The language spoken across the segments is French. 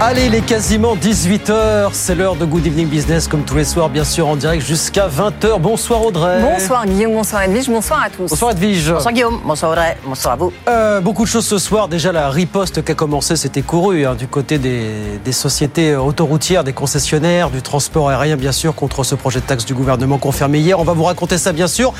Allez, il est quasiment 18h, c'est l'heure de Good Evening Business comme tous les soirs, bien sûr en direct jusqu'à 20h. Bonsoir Audrey. Bonsoir Guillaume, bonsoir Edwige, bonsoir à tous. Bonsoir Edwige. Bonsoir Guillaume, bonsoir Audrey, bonsoir à vous. Euh, beaucoup de choses ce soir. Déjà, la riposte qui a commencé, c'était couru hein, du côté des, des, sociétés autoroutières, des concessionnaires, du transport aérien, bien sûr, contre ce projet de taxe du gouvernement confirmé hier. On va vous raconter ça, bien sûr.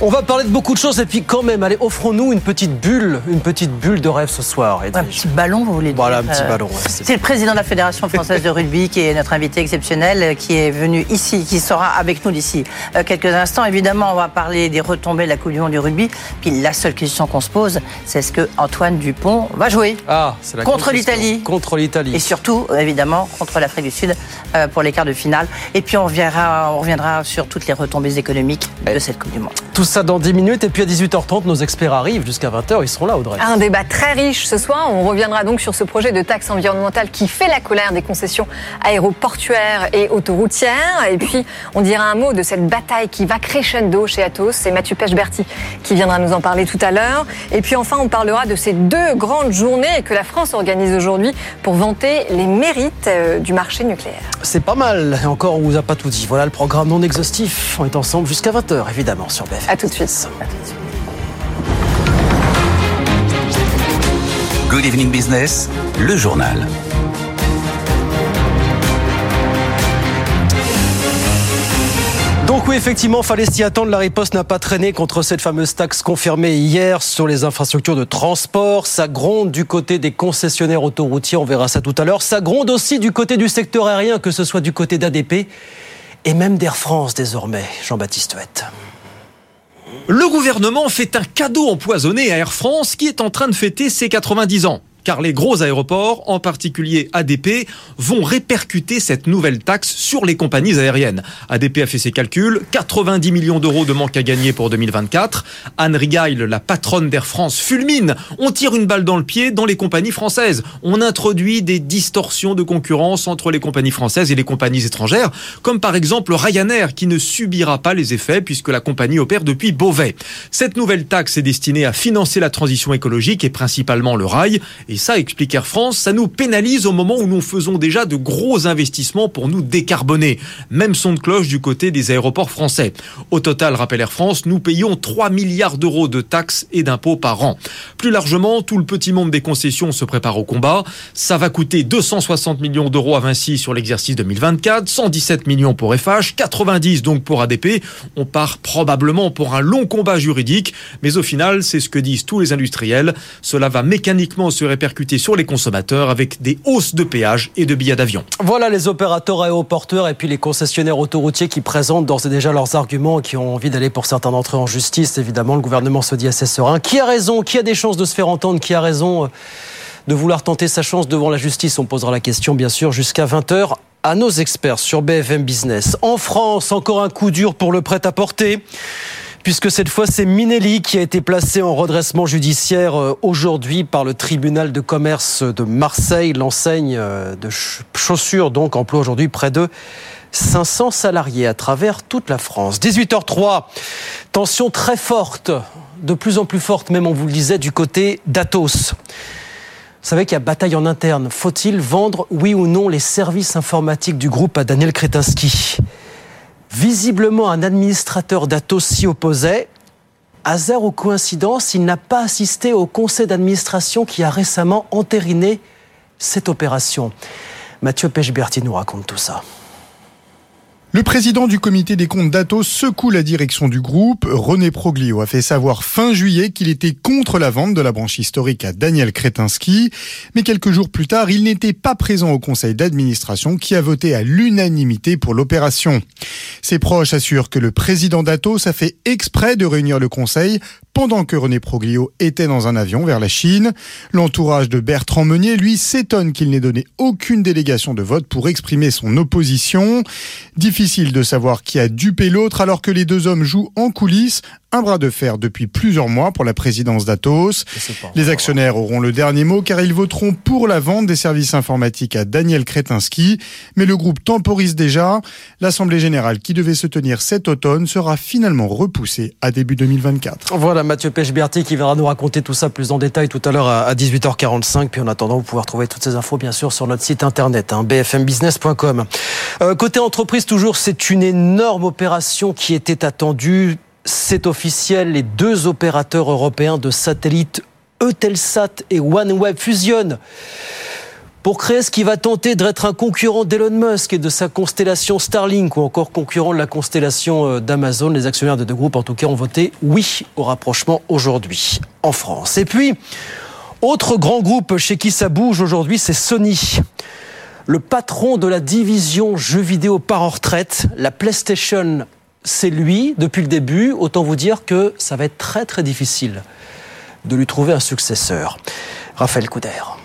On va parler de beaucoup de choses et puis quand même, allez, offrons-nous une petite bulle, une petite bulle de rêve ce soir. Edwige. Un petit ballon, vous voulez dire Voilà, un petit euh, ballon. Ouais, c'est le président de la Fédération française de rugby qui est notre invité exceptionnel, qui est venu ici, qui sera avec nous d'ici euh, quelques instants. Évidemment, on va parler des retombées de la Coupe du Monde du rugby. Puis la seule question qu'on se pose, c'est est-ce que Antoine Dupont va jouer ah, c'est la contre l'Italie Contre l'Italie. Et surtout, évidemment, contre l'Afrique du Sud euh, pour les quarts de finale. Et puis on reviendra, on reviendra sur toutes les retombées économiques de cette Coupe du Monde. Tout ça dans 10 minutes. Et puis à 18h30, nos experts arrivent jusqu'à 20h. Ils seront là, Audrey. Un débat très riche ce soir. On reviendra donc sur ce projet de taxe environnementale qui fait la colère des concessions aéroportuaires et autoroutières. Et puis, on dira un mot de cette bataille qui va crescendo chez Atos. C'est Mathieu Pechberti qui viendra nous en parler tout à l'heure. Et puis enfin, on parlera de ces deux grandes journées que la France organise aujourd'hui pour vanter les mérites euh, du marché nucléaire. C'est pas mal. Et encore, on vous a pas tout dit. Voilà le programme non exhaustif. On est ensemble jusqu'à 20h, évidemment, sur BF. À tout de suite. Good Evening Business, le journal. Donc oui, effectivement, fallait s'y attendre. La riposte n'a pas traîné contre cette fameuse taxe confirmée hier sur les infrastructures de transport. Ça gronde du côté des concessionnaires autoroutiers, on verra ça tout à l'heure. Ça gronde aussi du côté du secteur aérien, que ce soit du côté d'ADP et même d'Air France désormais. Jean-Baptiste Huette. Le gouvernement fait un cadeau empoisonné à Air France qui est en train de fêter ses 90 ans car les gros aéroports, en particulier ADP, vont répercuter cette nouvelle taxe sur les compagnies aériennes. ADP a fait ses calculs, 90 millions d'euros de manque à gagner pour 2024. Anne Rigail, la patronne d'Air France, fulmine. On tire une balle dans le pied dans les compagnies françaises. On introduit des distorsions de concurrence entre les compagnies françaises et les compagnies étrangères, comme par exemple Ryanair, qui ne subira pas les effets puisque la compagnie opère depuis Beauvais. Cette nouvelle taxe est destinée à financer la transition écologique et principalement le rail. Ça, explique Air France, ça nous pénalise au moment où nous faisons déjà de gros investissements pour nous décarboner. Même son de cloche du côté des aéroports français. Au total, rappelle Air France, nous payons 3 milliards d'euros de taxes et d'impôts par an. Plus largement, tout le petit monde des concessions se prépare au combat. Ça va coûter 260 millions d'euros à Vinci sur l'exercice 2024, 117 millions pour FH, 90 donc pour ADP. On part probablement pour un long combat juridique, mais au final, c'est ce que disent tous les industriels. Cela va mécaniquement se répercuter sur les consommateurs avec des hausses de péage et de billets d'avion. Voilà les opérateurs aéroporteurs et puis les concessionnaires autoroutiers qui présentent d'ores et déjà leurs arguments et qui ont envie d'aller pour certains d'entre eux en justice. Évidemment, le gouvernement se dit assez serein. Qui a raison? Qui a des chances de se faire entendre? Qui a raison de vouloir tenter sa chance devant la justice? On posera la question, bien sûr, jusqu'à 20h à nos experts sur BFM Business. En France, encore un coup dur pour le prêt-à-porter puisque cette fois c'est Minelli qui a été placé en redressement judiciaire aujourd'hui par le tribunal de commerce de Marseille. L'enseigne de chaussures donc emploie aujourd'hui près de 500 salariés à travers toute la France. 18h03, tension très forte, de plus en plus forte même on vous le disait du côté d'Atos. Vous savez qu'il y a bataille en interne. Faut-il vendre, oui ou non, les services informatiques du groupe à Daniel Kretinsky? Visiblement, un administrateur d'Atos s'y opposait. Hasard ou coïncidence, il n'a pas assisté au conseil d'administration qui a récemment entériné cette opération. Mathieu Pechberti nous raconte tout ça. Le président du comité des comptes d'Atos secoue la direction du groupe. René Proglio a fait savoir fin juillet qu'il était contre la vente de la branche historique à Daniel Kretinsky. Mais quelques jours plus tard, il n'était pas présent au conseil d'administration qui a voté à l'unanimité pour l'opération. Ses proches assurent que le président d'Atos a fait exprès de réunir le conseil pendant que René Proglio était dans un avion vers la Chine. L'entourage de Bertrand Meunier, lui, s'étonne qu'il n'ait donné aucune délégation de vote pour exprimer son opposition. Difficile de savoir qui a dupé l'autre alors que les deux hommes jouent en coulisses un bras de fer depuis plusieurs mois pour la présidence d'Atos. Les actionnaires auront le dernier mot car ils voteront pour la vente des services informatiques à Daniel Kretinsky. Mais le groupe temporise déjà. L'Assemblée générale qui devait se tenir cet automne sera finalement repoussée à début 2024. Voilà Mathieu Pechberti qui viendra nous raconter tout ça plus en détail tout à l'heure à 18h45. Puis en attendant, vous pouvez retrouver toutes ces infos bien sûr sur notre site internet hein, bfmbusiness.com. Euh, côté entreprise toujours, c'est une énorme opération qui était attendue c'est officiel, les deux opérateurs européens de satellites Eutelsat et OneWeb fusionnent pour créer ce qui va tenter d'être un concurrent d'Elon Musk et de sa constellation Starlink ou encore concurrent de la constellation euh, d'Amazon. Les actionnaires de deux groupes, en tout cas, ont voté oui au rapprochement aujourd'hui en France. Et puis, autre grand groupe chez qui ça bouge aujourd'hui, c'est Sony. Le patron de la division jeux vidéo par en retraite, la PlayStation c'est lui depuis le début. Autant vous dire que ça va être très très difficile de lui trouver un successeur. Raphaël Couder.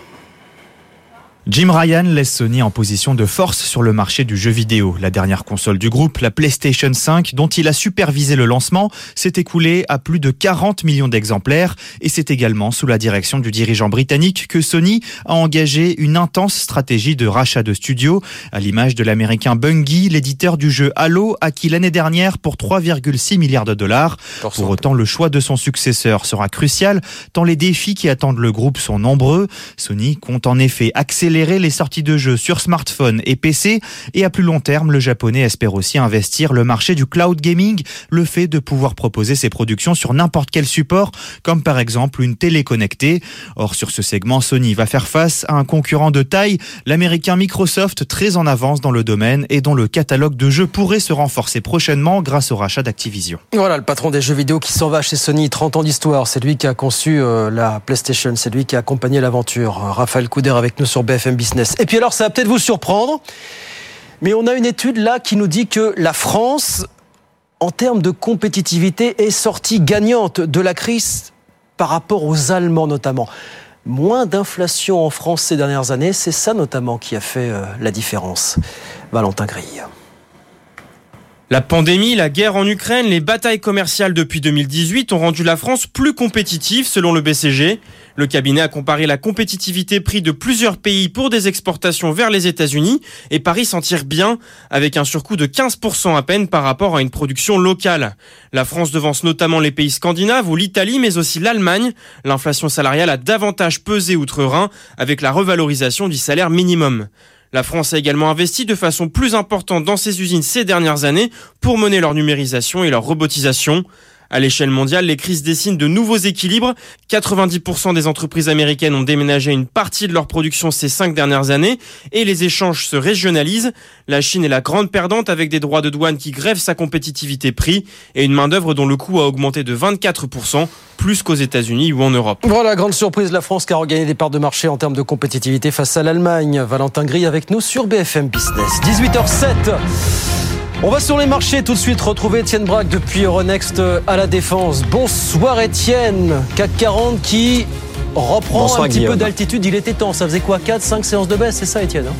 Jim Ryan laisse Sony en position de force sur le marché du jeu vidéo. La dernière console du groupe, la PlayStation 5, dont il a supervisé le lancement, s'est écoulée à plus de 40 millions d'exemplaires et c'est également sous la direction du dirigeant britannique que Sony a engagé une intense stratégie de rachat de studios, à l'image de l'américain Bungie, l'éditeur du jeu Halo, acquis l'année dernière pour 3,6 milliards de dollars. Pour autant, le choix de son successeur sera crucial, tant les défis qui attendent le groupe sont nombreux. Sony compte en effet accélérer accélérer les sorties de jeux sur smartphone et PC et à plus long terme, le japonais espère aussi investir le marché du cloud gaming, le fait de pouvoir proposer ses productions sur n'importe quel support, comme par exemple une télé connectée. Or, sur ce segment, Sony va faire face à un concurrent de taille, l'américain Microsoft, très en avance dans le domaine et dont le catalogue de jeux pourrait se renforcer prochainement grâce au rachat d'Activision. Voilà, le patron des jeux vidéo qui s'en va chez Sony, 30 ans d'histoire, c'est lui qui a conçu euh, la PlayStation, c'est lui qui a accompagné l'aventure. Raphaël Couder avec nous sur Et puis alors, ça va peut-être vous surprendre, mais on a une étude là qui nous dit que la France, en termes de compétitivité, est sortie gagnante de la crise par rapport aux Allemands notamment. Moins d'inflation en France ces dernières années, c'est ça notamment qui a fait euh, la différence. Valentin Grille. La pandémie, la guerre en Ukraine, les batailles commerciales depuis 2018 ont rendu la France plus compétitive selon le BCG. Le cabinet a comparé la compétitivité prix de plusieurs pays pour des exportations vers les États-Unis et Paris s'en tire bien avec un surcoût de 15% à peine par rapport à une production locale. La France devance notamment les pays scandinaves ou l'Italie mais aussi l'Allemagne. L'inflation salariale a davantage pesé outre-Rhin avec la revalorisation du salaire minimum. La France a également investi de façon plus importante dans ses usines ces dernières années pour mener leur numérisation et leur robotisation. À l'échelle mondiale, les crises dessinent de nouveaux équilibres. 90% des entreprises américaines ont déménagé une partie de leur production ces cinq dernières années et les échanges se régionalisent. La Chine est la grande perdante avec des droits de douane qui grèvent sa compétitivité prix et une main-d'œuvre dont le coût a augmenté de 24%, plus qu'aux États-Unis ou en Europe. Voilà, grande surprise, la France qui a regagné des parts de marché en termes de compétitivité face à l'Allemagne. Valentin Gris avec nous sur BFM Business. 18h07. On va sur les marchés tout de suite retrouver Étienne Braque depuis Euronext à la Défense. Bonsoir Étienne, CAC 40 qui reprend un petit peu d'altitude. Il était temps, ça faisait quoi? 4, 5 séances de baisse, c'est ça Étienne hein?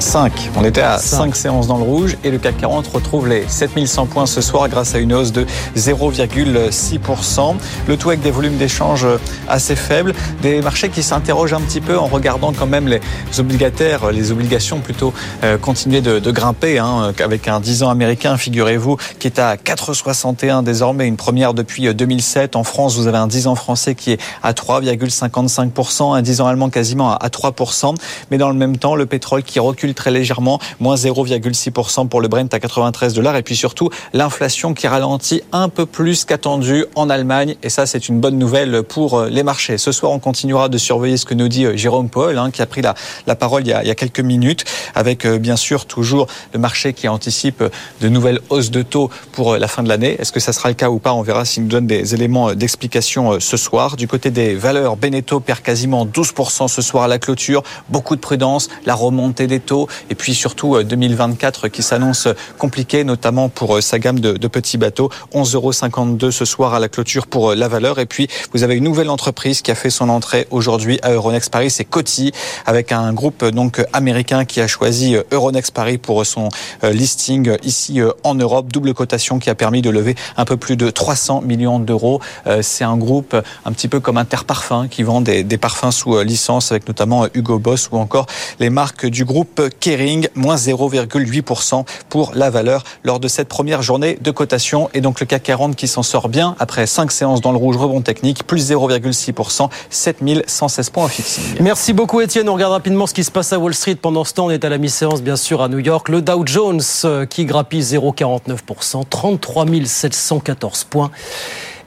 5. On était à 5. séances dans le rouge et le CAC 40 retrouve les 7100 points ce soir grâce à une hausse de 0,6%. Le tout avec des volumes d'échange assez faibles, des marchés qui s'interrogent un petit peu en regardant quand même les obligataires, les obligations plutôt euh, continuer de, grimper hein, avec un 10 ans américain, figurez-vous, qui est à 4,61 désormais, une première depuis 2007. En France, vous avez un 10 ans français qui est à 3,55%, un 10 ans allemand quasiment à 3%, mais dans le même temps, le pétrole qui recule très légèrement, moins 0,6% pour le Brent à 93 dollars. Et puis surtout, l'inflation qui ralentit un peu plus qu'attendu en Allemagne. Et ça, c'est une bonne nouvelle pour euh, les marchés. Ce soir, on continuera de surveiller ce que nous dit euh, Jérôme Paul, hein, qui a pris la, la parole il y, a, quelques minutes, avec euh, bien sûr toujours le marché qui anticipe de nouvelles hausses de taux pour la fin de l'année. Est-ce que ça sera le cas ou pas? On verra s'il nous donne des éléments d'explication ce soir. Du côté des valeurs, Beneteau perd quasiment 12% ce soir à la clôture. Beaucoup de prudence, la remontée des taux et puis surtout 2024 qui s'annonce compliqué, notamment pour sa gamme de, petits bateaux. 11,52 euros ce soir à la clôture pour la valeur. Et puis, vous avez une nouvelle entreprise qui a fait son entrée aujourd'hui à Euronext Paris, c'est Coty, avec un groupe donc américain qui a choisi Euronext Paris pour son listing ici en Europe. Double cotation qui a permis de lever un peu plus de 300 millions d'euros. C'est un groupe un petit peu comme Interparfum qui vend des parfums sous licence avec notamment Hugo Boss ou encore les marques du groupe Kering, moins 0,8% pour la valeur lors de cette première journée de cotation. Et donc le CAC 40 qui s'en sort bien après 5 séances dans le rouge, rebond technique, plus 0,6%, 7116 points en fixing. Merci beaucoup Étienne. On regarde rapidement ce qui se passe à Wall Street. Pendant ce temps, on est à la mi-séance bien sûr à New York. Le Dow Jones euh, qui grappille 0,49%, 33 714 points.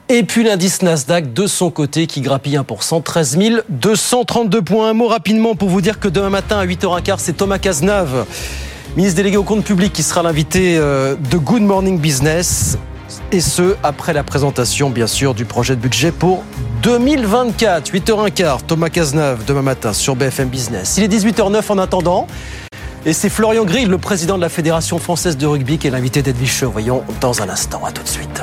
Et puis l'indice Nasdaq de son côté qui grappille 1%, 13 232 points. Un mot rapidement pour vous dire que demain matin à 8h15, c'est Thomas Cazenave, ministre délégué au compte public, qui sera l'invité euh, de Good Morning Business. Et ce, après la présentation, bien sûr, du projet de budget pour 2024. 8h15, Thomas Cazenave, demain matin sur BFM Business. Il est 18h09 en attendant. Et c'est Florian Grill, le président de la Fédération française de rugby, qui est l'invité d'Edwige Voyons dans un instant. À tout de suite.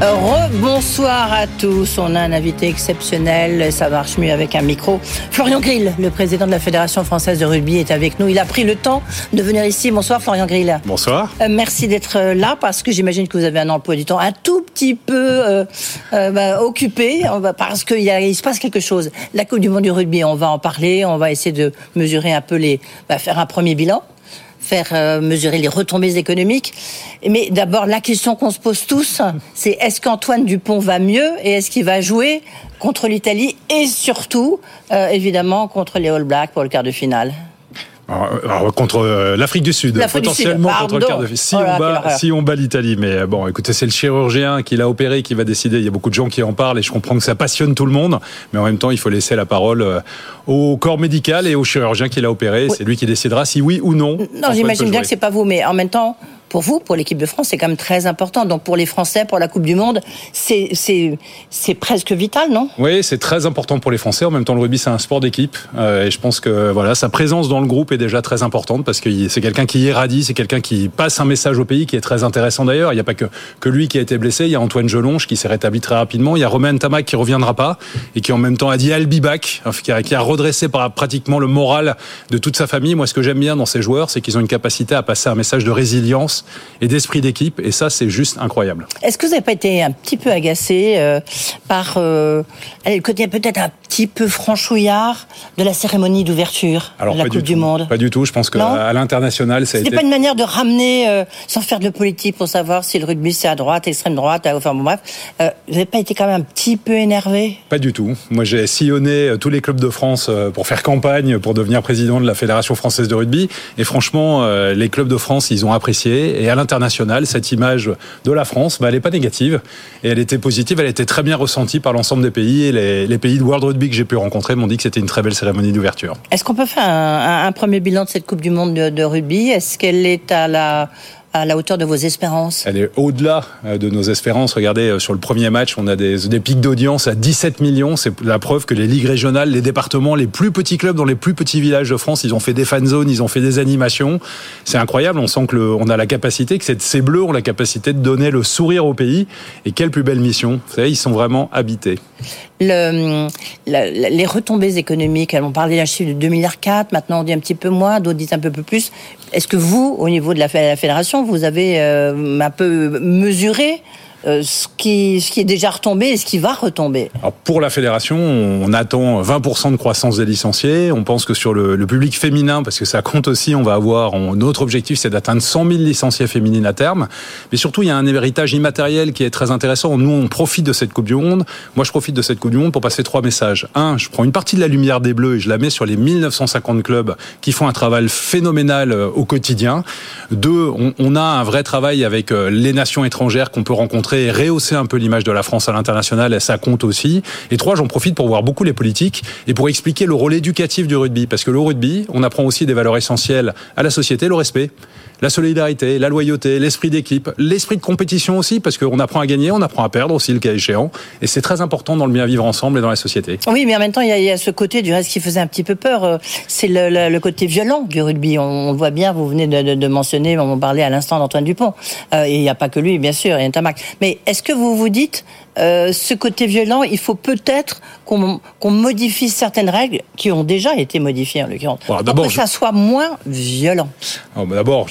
Rebonsoir à tous. On a un invité exceptionnel. Ça marche mieux avec un micro. Florian Grill, le président de la Fédération française de rugby, est avec nous. Il a pris le temps de venir ici. Bonsoir, Florian Grill. Bonsoir. Euh, merci d'être là parce que j'imagine que vous avez un emploi du temps un tout petit peu euh, euh, bah, occupé parce qu'il il se passe quelque chose. La Coupe du Monde du rugby, on va en parler. On va essayer de mesurer un peu les, bah, faire un premier bilan faire euh, mesurer les retombées économiques. Mais d'abord, la question qu'on se pose tous, c'est est-ce qu'Antoine Dupont va mieux et est-ce qu'il va jouer contre l'Italie et surtout, euh, évidemment, contre les All Blacks pour le quart de finale? Alors, contre euh, l'Afrique du Sud, potentiellement contre le quart de finale. Si, on bat, si on bat l'Italie, mais bon, écoutez, c'est le chirurgien qui l'a opéré qui va décider. Il y a beaucoup de gens qui en parlent et je comprends que ça passionne tout le monde, mais en même temps, il faut laisser la parole au corps médical et au chirurgien qui l'a opéré. C'est lui qui décidera si oui ou non. Non, j'imagine bien que c'est pas vous, mais en même temps, pour vous, pour l'équipe de France, c'est quand même très important. Donc pour les Français, pour la Coupe du Monde, c'est presque vital, non? Oui, c'est très important pour les Français. En même temps, le rugby, c'est un sport d'équipe. Euh, et je pense que voilà, sa présence dans le groupe est déjà très importante parce que c'est quelqu'un qui irradie, c'est quelqu'un qui passe un message au pays qui est très intéressant d'ailleurs. Il n'y a pas que, lui qui a été blessé. Il y a Antoine Gelonge qui s'est rétabli très rapidement. Il y a Romain Tamac qui reviendra pas et qui en même temps a dit I'll back, qui a, redressé pratiquement le moral de toute sa famille. Moi, ce que j'aime bien dans ces joueurs, c'est qu'ils ont une capacité à passer un message de résilience et d'esprit d'équipe. Et ça, c'est juste incroyable. Est-ce que vous n'avez pas été un petit peu agacé euh, par euh, le côté peut-être un petit peu franchouillard de la cérémonie d'ouverture de la Coupe du, Monde? Pas du tout. Je pense qu'à l'international, ça a été... pas une manière de ramener, euh, sans faire de politique, pour savoir si le rugby c'est à droite, extrême droite, enfin bon bref. Euh, vous n'avez pas été quand même un petit peu énervé? Pas du tout. Moi, j'ai sillonné tous les clubs de France pour faire campagne, pour devenir président de la Fédération française de rugby. Et franchement, les clubs de France, ils ont apprécié. Et à international, cette image de la France, bah, elle n'est pas négative. Et elle était positive, elle était très bien ressentie par l'ensemble des pays. Et les, pays de World Rugby que j'ai pu rencontrer m'ont dit que c'était une très belle cérémonie d'ouverture. Est-ce qu'on peut faire un, premier bilan de cette Coupe du Monde de, de rugby? Est-ce qu'elle est à la à la hauteur de vos espérances Elle est au-delà euh, de nos espérances. Regardez, euh, sur le premier match, on a des, pics d'audience à 17 millions. C'est la preuve que les ligues régionales, les départements, les plus petits clubs dans les plus petits villages de France, ils ont fait des fan zones, ils ont fait des animations. C'est incroyable. On sent que on a la capacité, que ces bleus ont la capacité de donner le sourire au pays. Et quelle plus belle mission. Vous savez, ils sont vraiment habités. Le, les retombées économiques, on parlait d'un chiffre de 2 milliards 4, maintenant on dit un petit peu moins, d'autres disent un peu plus. Est-ce que vous, au niveau de la fédération, vous avez euh, un peu mesuré euh, ce, qui, est déjà retombé et ce qui va retomber Alors Pour la fédération, on attend 20% de croissance des licenciés. On pense que sur le, public féminin, parce que ça compte aussi, on va avoir, notre objectif c'est d'atteindre 100 000 licenciés féminines à terme. Mais surtout, il y a un héritage immatériel qui est très intéressant. Nous, on profite de cette Coupe du Monde. Moi, je profite de cette Coupe du Monde pour passer trois messages. Un, je prends une partie de la lumière des Bleus et je la mets sur les 1950 clubs qui font un travail phénoménal euh, au quotidien. Deux, on, on a un vrai travail avec euh, les nations étrangères qu'on peut rencontrer et rehausser un peu l'image de la France à l'international, ça compte aussi. Et trois, j'en profite pour voir beaucoup les politiques et pour expliquer le rôle éducatif du rugby. Parce que le rugby, on apprend aussi des valeurs essentielles à la société, le respect, la solidarité, la loyauté, l'esprit d'équipe, l'esprit de compétition aussi, parce qu'on apprend à gagner, on apprend à perdre aussi le cas échéant. Et c'est très important dans le bien vivre ensemble et dans la société. Oui, mais en même temps, il y, a, ce côté du reste qui faisait un petit peu peur. euh, C'est le, côté violent du rugby. On, le voit bien, vous venez de, mentionner, on parlait à l'instant d'Antoine Dupont. Euh, il n'y a pas que lui, bien sûr, il y a un tamac. Mais est-ce que vous vous dites, euh, ce côté violent, il faut peut-être qu'on modifie certaines règles qui ont déjà été modifiées en l'occurrence, Bon, pour que je- ça soit moins violent. Bah, D'abord,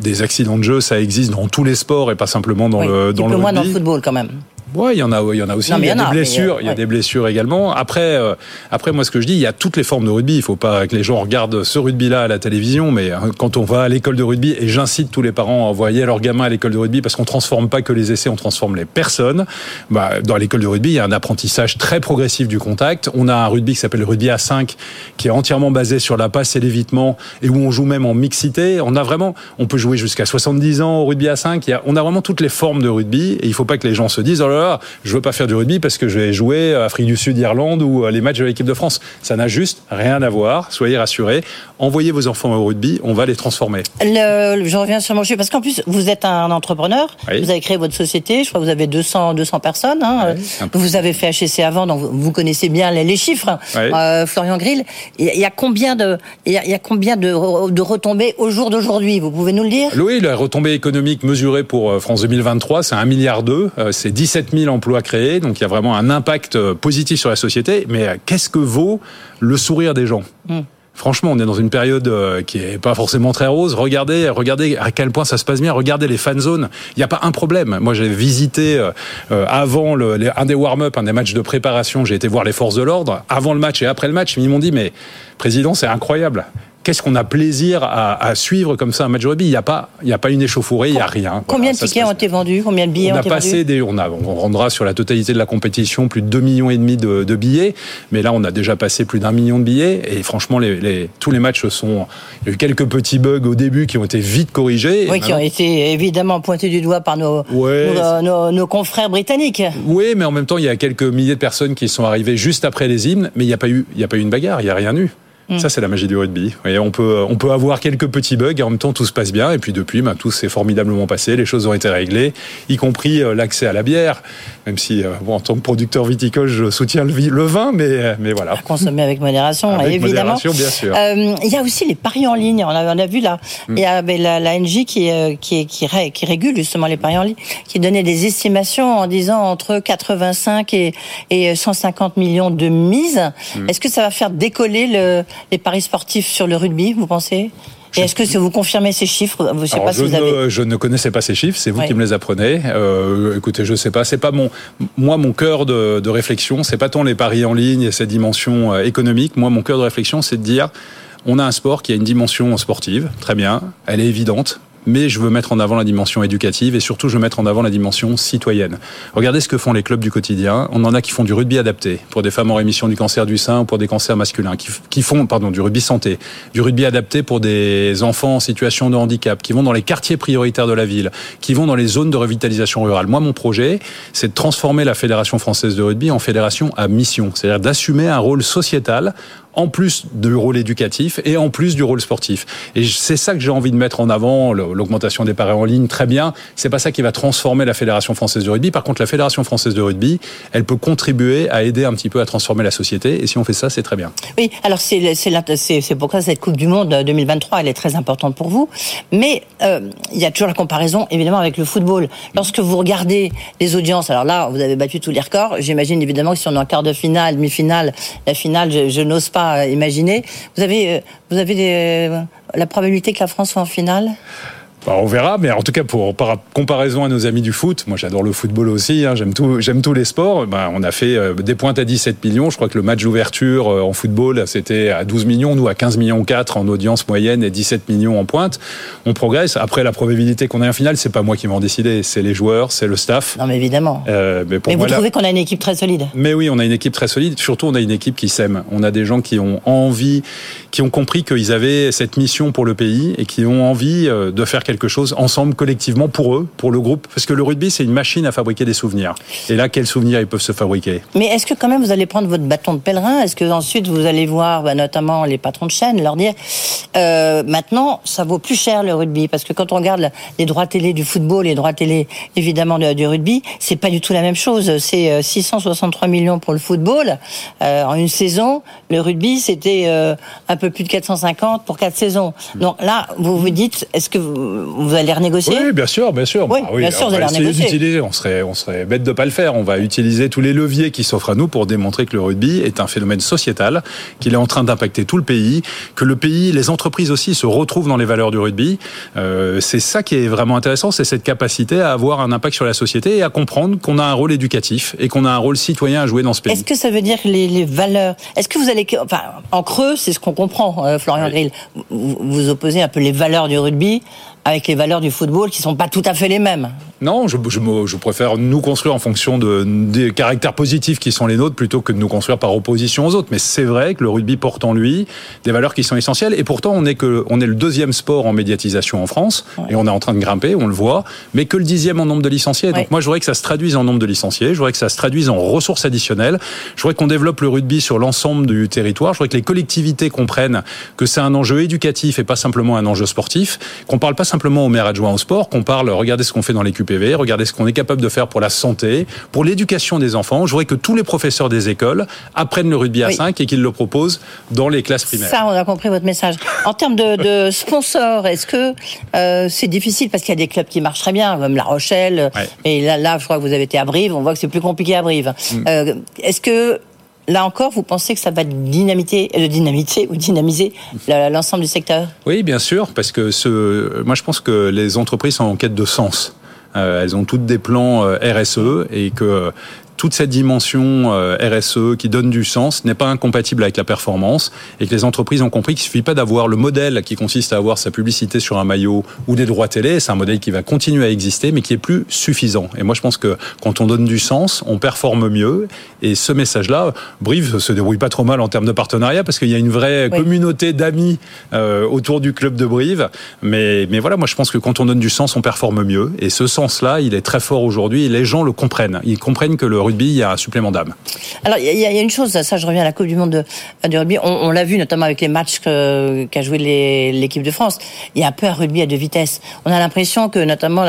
des accidents de jeu, ça existe dans tous les sports et pas simplement dans Oui, le dans le moins dans le football quand même. Ouais, il y en a, il y en a aussi. Non, il y a y des a, blessures, il y a ouais. des blessures également. Après, euh, après, moi, ce que je dis, il y a toutes les formes de rugby. Il faut pas que les gens regardent ce rugby-là à la télévision, mais hein, quand on va à l'école de rugby, et j'incite tous les parents à envoyer leurs gamins à l'école de rugby parce qu'on transforme pas que les essais, on transforme les personnes. Bah, dans l'école de rugby, il y a un apprentissage très progressif du contact. On a un rugby qui s'appelle le rugby à 5 qui est entièrement basé sur la passe et l'évitement et où on joue même en mixité. On a vraiment, on peut jouer jusqu'à 70 ans au rugby à 5. Il y a, on a vraiment toutes les formes de rugby et il faut pas que les gens se disent oh là là, je veux pas faire du rugby parce que je vais jouer Afrique du Sud, Irlande ou euh, les matchs de l'équipe de France. Ça n'a juste rien à voir. Soyez rassurés. Envoyez vos enfants au rugby, on va les transformer. Le- je reviens sur mon sujet parce qu'en plus vous êtes un entrepreneur, Oui. vous avez créé votre société, je crois que vous avez 200 200 personnes. Hein. Vous avez fait HEC avant, donc vous- connaissez bien les, chiffres. Oui. Euh, Florian Grill, il y a- combien de il y a, combien de, re- de retombées au jour d'aujourd'hui? Vous pouvez nous le dire? Oui, la retombée économique mesurée pour euh, France 2023, c'est 1 milliard d'euros, c'est 17 000 emplois créés, donc il y a vraiment un impact euh, positif sur la société. Mais euh, qu'est-ce que vaut le sourire des gens Hmm. Franchement, on est dans une période euh, qui est pas forcément très rose. Regardez, regardez à quel point ça se passe bien. Regardez les fan zones. Il n'y a pas un problème. Moi, j'ai visité avant le, un des warm-up, un des matchs de préparation. J'ai été voir les forces de l'ordre avant le match et après le match. Ils m'ont dit, mais président, c'est incroyable. Qu'est-ce qu'on a plaisir à, à suivre comme ça un match de rugby? Il n'y a pas, il y a pas une échauffourée, il n'y a rien. Combien Voilà, de tickets ont été vendus? Combien de billets on ont a été passé vendus? des, on a, on rendra sur la totalité de la compétition plus de 2 millions et demi de, de billets, mais là on a déjà passé plus d'un million de billets et franchement les, les- tous les matchs sont, il y a eu quelques petits bugs au début qui ont été vite corrigés. Oui, qui ont été évidemment pointés du doigt par nos, Ouais, nos, nos- nos confrères britanniques. Oui, mais en même temps, il y a quelques milliers de personnes qui sont arrivées juste après les hymnes, mais il n'y a pas eu, il y a pas eu une bagarre, il n'y a rien eu. Mm. Ça, c'est la magie du rugby. Voyez, on peut, on peut avoir quelques petits bugs et en même temps, tout se passe bien. Et puis depuis, ben, tout s'est formidablement passé. Les choses ont été réglées, y compris euh, l'accès à la bière. Même si, euh, bon, en tant que producteur viticole, je soutiens le, vi- le vin, mais, euh, mais voilà. Consommer avec modération, Avec évidemment. modération, bien sûr. Euh, il y a aussi les paris en ligne. On a, on a vu là, Mm. il y a la, la NJ qui, euh, qui, qui, ré- qui régule justement les paris en ligne, qui donnait des estimations en disant entre 85 et, et 150 millions de mises. Mm. Est-ce que ça va faire décoller le, les paris sportifs sur le rugby, vous pensez? Et est-ce que vous confirmez ces chiffres ne sais pas je, si vous avez. ne, je ne connaissais pas ces chiffres, c'est vous qui me les apprenez. Euh, écoutez, je sais pas, c'est pas mon, moi mon cœur de, de réflexion, c'est pas tant les paris en ligne et cette dimension euh, économique. Moi, mon cœur de réflexion, c'est de dire, on a un sport qui a une dimension sportive, très bien, elle est évidente. Mais je veux mettre en avant la dimension éducative et surtout je veux mettre en avant la dimension citoyenne. Regardez ce que font les clubs du quotidien. On en a qui font du rugby adapté pour des femmes en rémission du cancer du sein ou pour des cancers masculins, qui, font pardon du rugby santé, du rugby adapté pour des enfants en situation de handicap, qui vont dans les quartiers prioritaires de la ville, qui vont dans les zones de revitalisation rurale. Moi, mon projet, c'est de transformer la Fédération française de rugby en fédération à mission, c'est-à-dire d'assumer un rôle sociétal en plus du rôle éducatif et en plus du rôle sportif. Et c'est ça que j'ai envie de mettre en avant, l'augmentation des paris en ligne, très bien. C'est pas ça qui va transformer la Fédération française de rugby. Par contre, la Fédération française de rugby, elle peut contribuer à aider un petit peu à transformer la société. Et si on fait ça, c'est très bien. Oui, alors c'est pourquoi cette Coupe du Monde 2023 elle est très importante pour vous. Mais euh, il y a toujours la comparaison évidemment avec le football. Lorsque vous regardez les audiences, alors là vous avez battu tous les records. J'imagine évidemment que si on est en quart de finale, demi-finale, la finale, je n'ose pas imaginer. Vous avez euh, euh, la probabilité que la France soit en finale? Bah, on verra, mais en tout cas, pour, par comparaison à nos amis du foot, moi j'adore le football aussi, hein, j'aime tout, j'aime tous les sports. Bah, on a fait euh, des pointes à 17 millions. Je crois que le match d'ouverture euh, en football, c'était à 12 millions, nous à 15 millions 4 en audience moyenne et 17 millions en pointe. On progresse. Après, la probabilité qu'on ait un final, c'est pas moi qui vais en décider, c'est les joueurs, c'est le staff. Non mais évidemment. Euh, mais pour Mais vous moi, là- trouvez qu'on a une équipe très solide mais oui, on a une équipe très solide. Surtout, on a une équipe qui s'aime. On a des gens qui ont envie, qui ont compris qu'ils avaient cette mission pour le pays et qui ont envie euh, de faire quelque quelque chose ensemble, collectivement, pour eux, pour le groupe? Parce que le rugby, c'est une machine à fabriquer des souvenirs. Et là, quels souvenirs ils peuvent se fabriquer? Mais est-ce que quand même vous allez prendre votre bâton de pèlerin? Est-ce que ensuite vous allez voir bah, notamment les patrons de chaîne leur dire euh, maintenant ça vaut plus cher le rugby? Parce que quand on regarde les droits télé du football, les droits télé évidemment de- du rugby, c'est pas du tout la même chose. C'est euh, 663 millions pour le football euh, en une saison. Le rugby c'était euh, un peu plus de 450 pour quatre saisons. Donc là vous vous dites est-ce que vous, vous allez renégocier Oui, bien sûr, bien sûr. Oui, Bah bien sûr, on vous va allez renégocier. d'utiliser. On serait, on serait bête de pas le faire. On va utiliser tous les leviers qui s'offrent à nous pour démontrer que le rugby est un phénomène sociétal, qu'il est en train d'impacter tout le pays, que le pays, les entreprises aussi se retrouvent dans les valeurs du rugby. Euh, c'est ça qui est vraiment intéressant, c'est cette capacité à avoir un impact sur la société et à comprendre qu'on a un rôle éducatif et qu'on a un rôle citoyen à jouer dans ce pays. Est-ce que ça veut dire que les, les valeurs Est-ce que vous allez, enfin, en creux, c'est ce qu'on comprend, euh, Florian Grill. Vous, vous opposez un peu les valeurs du rugby avec les valeurs du football qui sont pas tout à fait les mêmes. Non, je, je, me- je préfère nous construire en fonction de, des caractères positifs qui sont les nôtres plutôt que de nous construire par opposition aux autres. Mais c'est vrai que le rugby porte en lui des valeurs qui sont essentielles. Et pourtant, on est, que, on est le deuxième sport en médiatisation en France. Et on est en train de grimper, on le voit. Mais que le dixième en nombre de licenciés. Donc moi, je voudrais que ça se traduise en nombre de licenciés. Je voudrais que ça se traduise en ressources additionnelles. Je voudrais qu'on développe le rugby sur l'ensemble du territoire. Je voudrais que les collectivités comprennent que c'est un enjeu éducatif et pas simplement un enjeu sportif. Qu'on parle pas simplement aux maires adjoints au sport. Qu'on parle, regardez ce qu'on fait dans les Regardez ce qu'on est capable de faire pour la santé, pour l'éducation des enfants. Je voudrais que tous les professeurs des écoles apprennent le rugby à Oui. 5 et qu'ils le proposent dans les classes primaires. Ça, on a compris votre message. En termes de, de sponsors, est-ce que euh, c'est difficile parce qu'il y a des clubs qui marchent très bien, comme La Rochelle. Ouais. Et là, là, je crois que vous avez été à Brive. On voit que c'est plus compliqué à Brive. Mm. Euh, est-ce que là encore, vous pensez que ça va dynamiter, euh, dynamiter ou dynamiser l'ensemble du secteur? Oui, bien sûr, parce que ce, moi je pense que les entreprises sont en quête de sens. Euh, elles ont toutes des plans euh, RSE et que toute cette dimension euh, RSE qui donne du sens n'est pas incompatible avec la performance et que les entreprises ont compris qu'il suffit pas d'avoir le modèle qui consiste à avoir sa publicité sur un maillot ou des droits télé, c'est un modèle qui va continuer à exister mais qui est plus suffisant. Et moi je pense que quand on donne du sens, on performe mieux et ce message-là, Brive se débrouille pas trop mal en termes de partenariat parce qu'il y a une vraie Oui. communauté d'amis euh, autour du club de Brive. Mais, mais voilà, moi je pense que quand on donne du sens, on performe mieux. Et ce sens-là, il est très fort aujourd'hui et les gens le comprennent. Ils comprennent que le rugby, il y a un supplément d'âme. Alors, il y, a- une chose, ça, je reviens à la Coupe du Monde de, rugby. On, l'a vu notamment avec les matchs qu'a joué l'équipe de France. Il y a un peu un rugby à deux vitesses. On a l'impression que, notamment,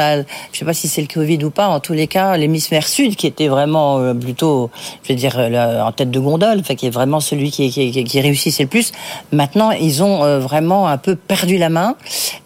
je sais pas si c'est le Covid ou pas, en tous les cas, l'hémisphère sud, qui était vraiment euh, plutôt, je veux dire, en tête de gondole, enfin, qui est vraiment celui qui, qui, qui- qui réussissait le plus. Maintenant, ils ont euh, vraiment un peu perdu la main.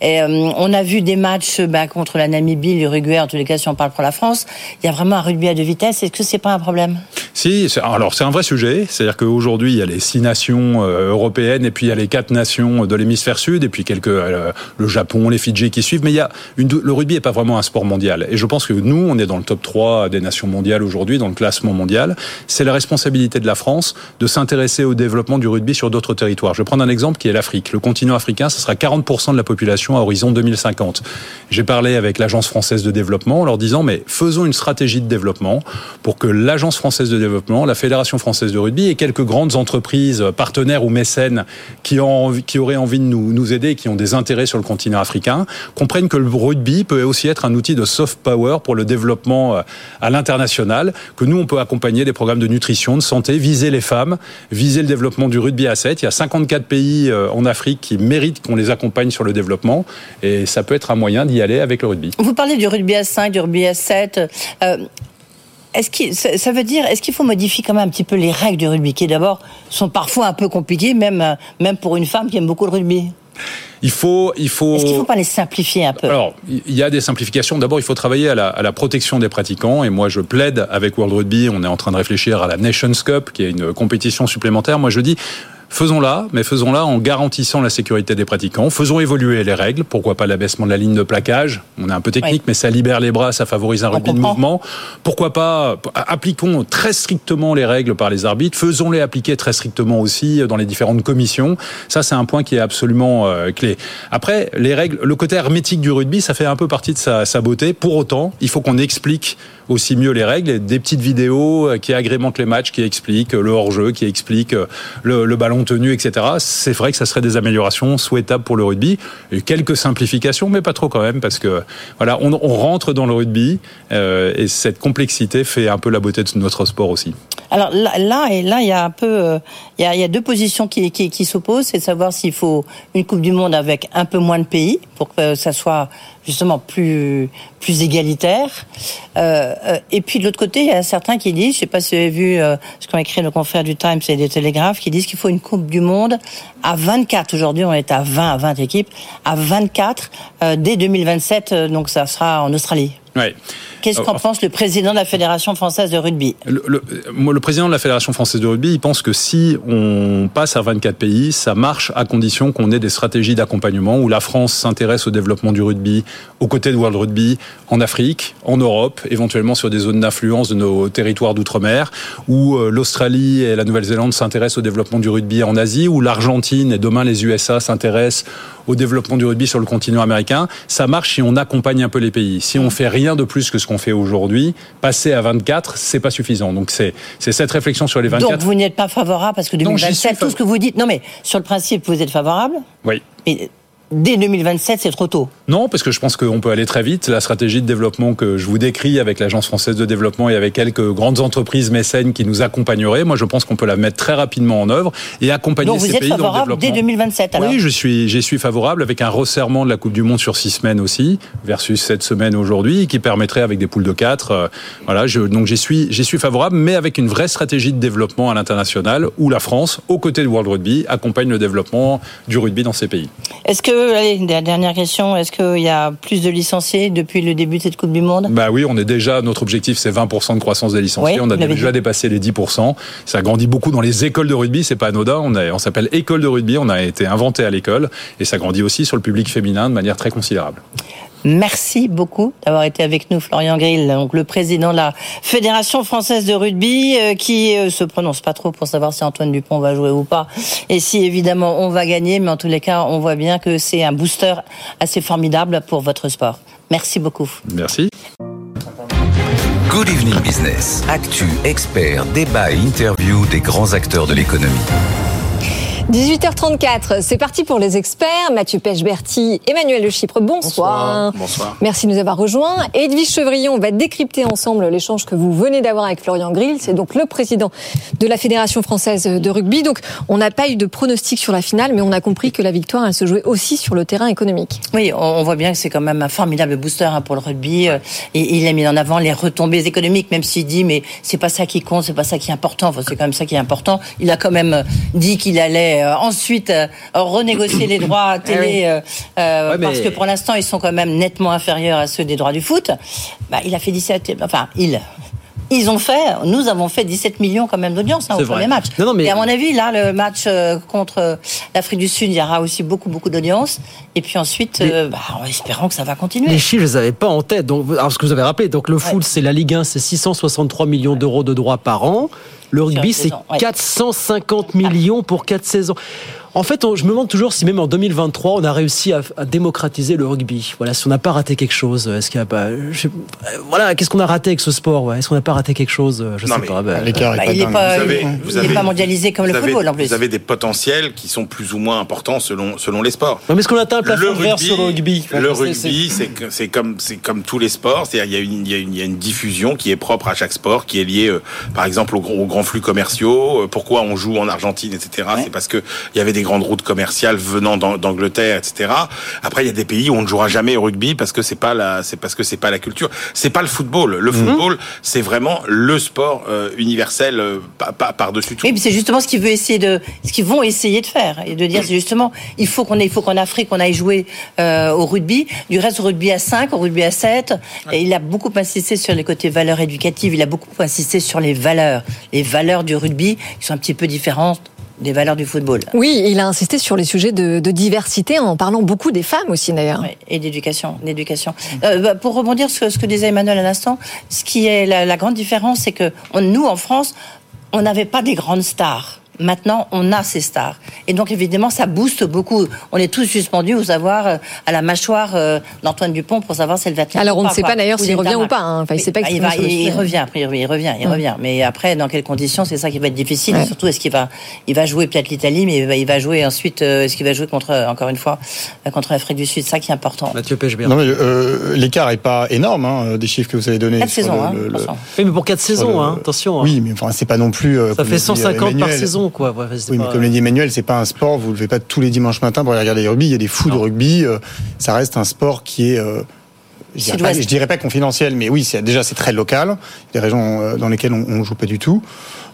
Et, euh, on a vu des matchs ben, contre la Namibie, l'Uruguay, en tous les cas, si on parle pour la France. Il y a vraiment un rugby à deux vitesses. Est-ce que c'est pas un problème Si, c'est- alors c'est un vrai sujet. C'est-à-dire qu'aujourd'hui, il y a les six nations euh, européennes et puis il y a les quatre nations de l'hémisphère sud et puis quelques euh, le Japon, les Fidji qui suivent. Mais il y a le rugby est pas vraiment un sport mondial. Et je pense que nous, on est dans le top 3 des nations mondiales aujourd'hui, dans le classement mondial. C'est la responsabilité de la France de s'intéresser au développement du rugby sur d'autres territoires. Je vais prendre un exemple qui est l'Afrique. Le continent africain, ce sera 40% de la population à horizon 2050. J'ai parlé avec l'Agence française de développement en leur disant mais faisons une stratégie de développement pour que l'Agence française de développement, la Fédération française de rugby et quelques grandes entreprises partenaires ou mécènes qui, ont, qui auraient envie de nous, nous aider, et qui ont des intérêts sur le continent africain, comprennent que le rugby peut aussi être un outil de soft power pour le développement euh, à l'international, que nous on peut accompagner des programmes de nutrition, de santé, viser les femmes, viser le développement du rugby à 7. Il y a 54 pays euh, en Afrique qui méritent qu'on les accompagne sur le développement et ça peut être un moyen d'y aller avec le rugby. Vous parlez du rugby à 5, du rugby à 7. Euh, est-ce qu'il, ça veut dire, est-ce qu'il faut modifier quand même un petit peu les règles du rugby, qui d'abord sont parfois un peu compliquées, même, euh, même pour une femme qui aime beaucoup le rugby? Il faut, il faut. Est-ce qu'il ne faut pas les simplifier un peu? Alors, il y a des simplifications. D'abord, il faut travailler à la, à la protection des pratiquants. Et moi, je plaide avec World Rugby. On est en train de réfléchir à la Nations Cup, qui est une compétition supplémentaire. Moi, je dis. Faisons-la, mais faisons-la en garantissant la sécurité des pratiquants. Faisons évoluer les règles. Pourquoi pas l'abaissement de la ligne de plaquage On est un peu technique, Oui. mais ça libère les bras, ça favorise un rugby de mouvement. Pourquoi pas appliquons très strictement les règles par les arbitres. Faisons-les appliquer très strictement aussi dans les différentes commissions. Ça, c'est un point qui est absolument euh, clé. Après, les règles, le côté hermétique du rugby, ça fait un peu partie de sa, sa beauté. Pour autant, il faut qu'on explique aussi mieux les règles et des petites vidéos qui agrémentent les matchs, qui expliquent le hors-jeu, qui expliquent le, le ballon tenu, etc. C'est vrai que ça serait des améliorations souhaitables pour le rugby. Quelques simplifications, mais pas trop quand même, parce que voilà, on, rentre dans le rugby euh, et cette complexité fait un peu la beauté de notre sport aussi. Alors là, et là, il y a un peu, euh, il, y a, deux positions qui s'opposent, c'est de savoir s'il faut une Coupe du Monde avec un peu moins de pays pour que ça soit justement plus plus égalitaire. Euh, euh, et puis de l'autre côté, il y a certains qui disent, je sais pas si vous avez vu euh, ce qu'ont écrit nos confrères du Times et des Télégraphes, qui disent qu'il faut une Coupe du Monde à 24. Aujourd'hui, on est à 20 à 20 équipes, à 24 euh, dès 2027. euh, Donc ça sera en Australie. Ouais. Qu'est-ce qu'en Euh, pense le président de la Fédération française de rugby? Le, le- moi, le président de la Fédération française de rugby, il pense que si on passe à 24 pays, ça marche à condition qu'on ait des stratégies d'accompagnement où la France s'intéresse au développement du rugby aux côtés de World Rugby en Afrique, en Europe, éventuellement sur des zones d'influence de nos territoires d'outre-mer, où euh, l'Australie et la Nouvelle-Zélande s'intéressent au développement du rugby en Asie, où l'Argentine et demain les USA s'intéressent au développement du rugby sur le continent américain. Ça marche si on accompagne un peu les pays. Si on fait rien de plus que ce qu'on fait aujourd'hui, passer à 24, c'est pas suffisant. Donc c'est c'est cette réflexion sur les 24. Donc vous n'êtes pas favorable parce que Non, j'y 2027, suis tout ce que vous dites. Non, mais sur le principe, vous êtes favorable. Oui. Mais dès 2027, c'est trop tôt. Non, parce que je pense qu'on peut aller très vite. La stratégie de développement que je vous décris avec l'Agence française de développement et avec quelques grandes entreprises mécènes qui nous accompagneraient, moi je pense qu'on peut la mettre très rapidement en œuvre et accompagner Donc vous ces êtes pays dans le favorable développement. dès 2027 alors Oui, je suis, j'y suis favorable avec un resserrement de la Coupe du Monde sur six semaines aussi, versus sept semaines aujourd'hui, qui permettrait avec des poules de quatre. euh, voilà, je, donc j'y suis, j'y suis favorable, mais avec une vraie stratégie de développement à l'international où la France, aux côtés de World Rugby, accompagne le développement du rugby dans ces pays. Est-ce que, allez, dernière question, est-ce qu'il y a plus de licenciés depuis le début de cette Coupe du Monde? Bah oui, on est déjà, notre objectif c'est 20% de croissance des licenciés. Oui, on a déjà dit. dépassé les 10%. Ça grandit beaucoup dans les écoles de rugby, c'est pas anodin. On, a- on s'appelle école de rugby, on a été inventé à l'école et ça grandit aussi sur le public féminin de manière très considérable. Merci beaucoup d'avoir été avec nous, Florian Grill, donc le président de la Fédération française de rugby, euh, qui euh, se prononce pas trop pour savoir si Antoine Dupont va jouer ou pas, et si évidemment on va gagner, mais en tous les cas, on voit bien que c'est un booster assez formidable pour votre sport. Merci beaucoup. Merci. Good Evening Business. Actu, experts, débat et interview des grands acteurs de l'économie. 18h34, c'est parti pour les experts. Mathieu Pechberti, Emmanuel Le Chypre, bonsoir. Bonsoir. Merci de nous avoir rejoints. Edwige Chevrillon, on va décrypter ensemble l'échange que vous venez d'avoir avec Florian Grill. C'est donc le président de la Fédération française de rugby. Donc, on n'a pas eu de pronostic sur la finale, mais on a compris que la victoire, elle se jouait aussi sur le terrain économique. Oui, on voit bien que c'est quand même un formidable booster hein, pour le rugby. euh, Et il a mis en avant les retombées économiques, même s'il dit mais c'est pas ça qui compte, c'est pas ça qui est important. Enfin, c'est quand même ça qui est important. Il a quand même dit qu'il allait euh, ensuite euh, renégocier les droits télé, euh, Ouais, mais- parce que pour l'instant ils sont quand même nettement inférieurs à ceux des droits du foot. Bah, il a fait 17, enfin il. Ils ont fait, nous avons fait 17 millions quand même d'audience hein, au vrai. premier match. Non, non, mais- Et à mon avis, là, le match euh, contre l'Afrique du Sud, il y aura aussi beaucoup, beaucoup d'audience. Et puis ensuite, Mais- euh, bah, en espérant que ça va continuer. Les chiffres, je les avais pas en tête. Donc, alors, ce que vous avez rappelé, donc le foot, c'est la Ligue 1, c'est 663 millions d'euros de droits par an. Le rugby, c'est saison, ouais. 450 millions pour 4 saisons. En fait, on- je me demande toujours si même en 2023, on a réussi à, à démocratiser le rugby. Voilà, si on n'a pas raté quelque chose. Est-ce qu'il a pas, je sais- euh, voilà, qu'est-ce qu'on a raté avec ce sport ouais? Est-ce qu'on n'a pas raté quelque chose Je Non, sais pas. bah, L'écart Bah, il n'est pas, mondialisé comme le avez- football en plus. Vous avez des potentiels qui sont plus ou moins importants selon, selon les sports. non, mais est-ce qu'on atteint un plafond de verre sur le rugby? Le Enfin, rugby, c'est comme c'est comme tous les sports, c'est-à-dire il y a une il y a une il y a une diffusion qui est propre à chaque sport, qui est liée euh, par exemple aux, aux grands flux commerciaux. Euh, Pourquoi on joue en Argentine, etc. C'est parce que il y avait des grandes routes commerciales venant d'An- d'Angleterre, etc. Après il y a des pays où on ne jouera jamais au rugby parce que c'est pas la c'est parce que c'est pas la culture. C'est pas le football. Le Mhm. football, c'est vraiment le sport euh, universel euh, par, par, par dessus tout. Oui, mais c'est justement ce qu'ils veulent essayer de, ce qu'ils vont essayer de faire et de dire c'est justement il faut qu'on ait, il faut qu'en Afrique on aille jouer euh, au rugby. Du reste au rugby à 5, au rugby à 7. Et il a beaucoup insisté sur les côtés valeurs éducatives. Il a beaucoup insisté sur les valeurs, les valeurs du rugby qui sont un petit peu différentes des valeurs du football. Oui, il a insisté sur les sujets de, de diversité en parlant beaucoup des femmes aussi d'ailleurs. Ouais, et d'éducation, d'éducation. Euh, bah, pour rebondir sur ce que disait Emmanuel à l'instant, ce qui est la, la grande différence, c'est que on- nous en France, on n'avait pas des grandes stars. Maintenant, on a ces stars. Et donc, évidemment, ça booste beaucoup. On est tous suspendus au savoir euh, à la mâchoire euh, d'Antoine Dupont pour savoir si elle va tenir. Alors, on ne sait pas d'ailleurs s'il revient ou pas. hein. Enfin, il sait pas il, va, il, il revient, a priori, il revient, il Ouais. revient. Mais après, dans quelles conditions, c'est ça qui va être difficile. Ouais. Et surtout, est-ce qu'il va, il va jouer peut-être l'Italie, mais il va, il va jouer ensuite, euh, est-ce qu'il va jouer contre, encore une fois, contre l'Afrique du Sud, ça qui est important. Mathieu mais euh, l'écart est pas énorme, hein, des chiffres que vous avez donnés. Quatre sur saisons, le- hein, le- le- attention. Oui, mais pour 4 sur saisons, le- hein, attention. hein. Oui, mais enfin, c'est pas non plus. euh, Ça fait le dit, 150 par Emmanuel. Quoi. Ouais, Oui, mais comme l'a dit Emmanuel, c'est pas un sport, vous le levez pas tous les dimanches matins pour aller regarder le rugby. Il y a des fous de rugby. euh, ça reste un sport qui est. euh, je, dirais pas, je dirais pas confidentiel, mais oui, c'est déjà c'est très local. Des régions euh, dans lesquelles on, on joue pas du tout.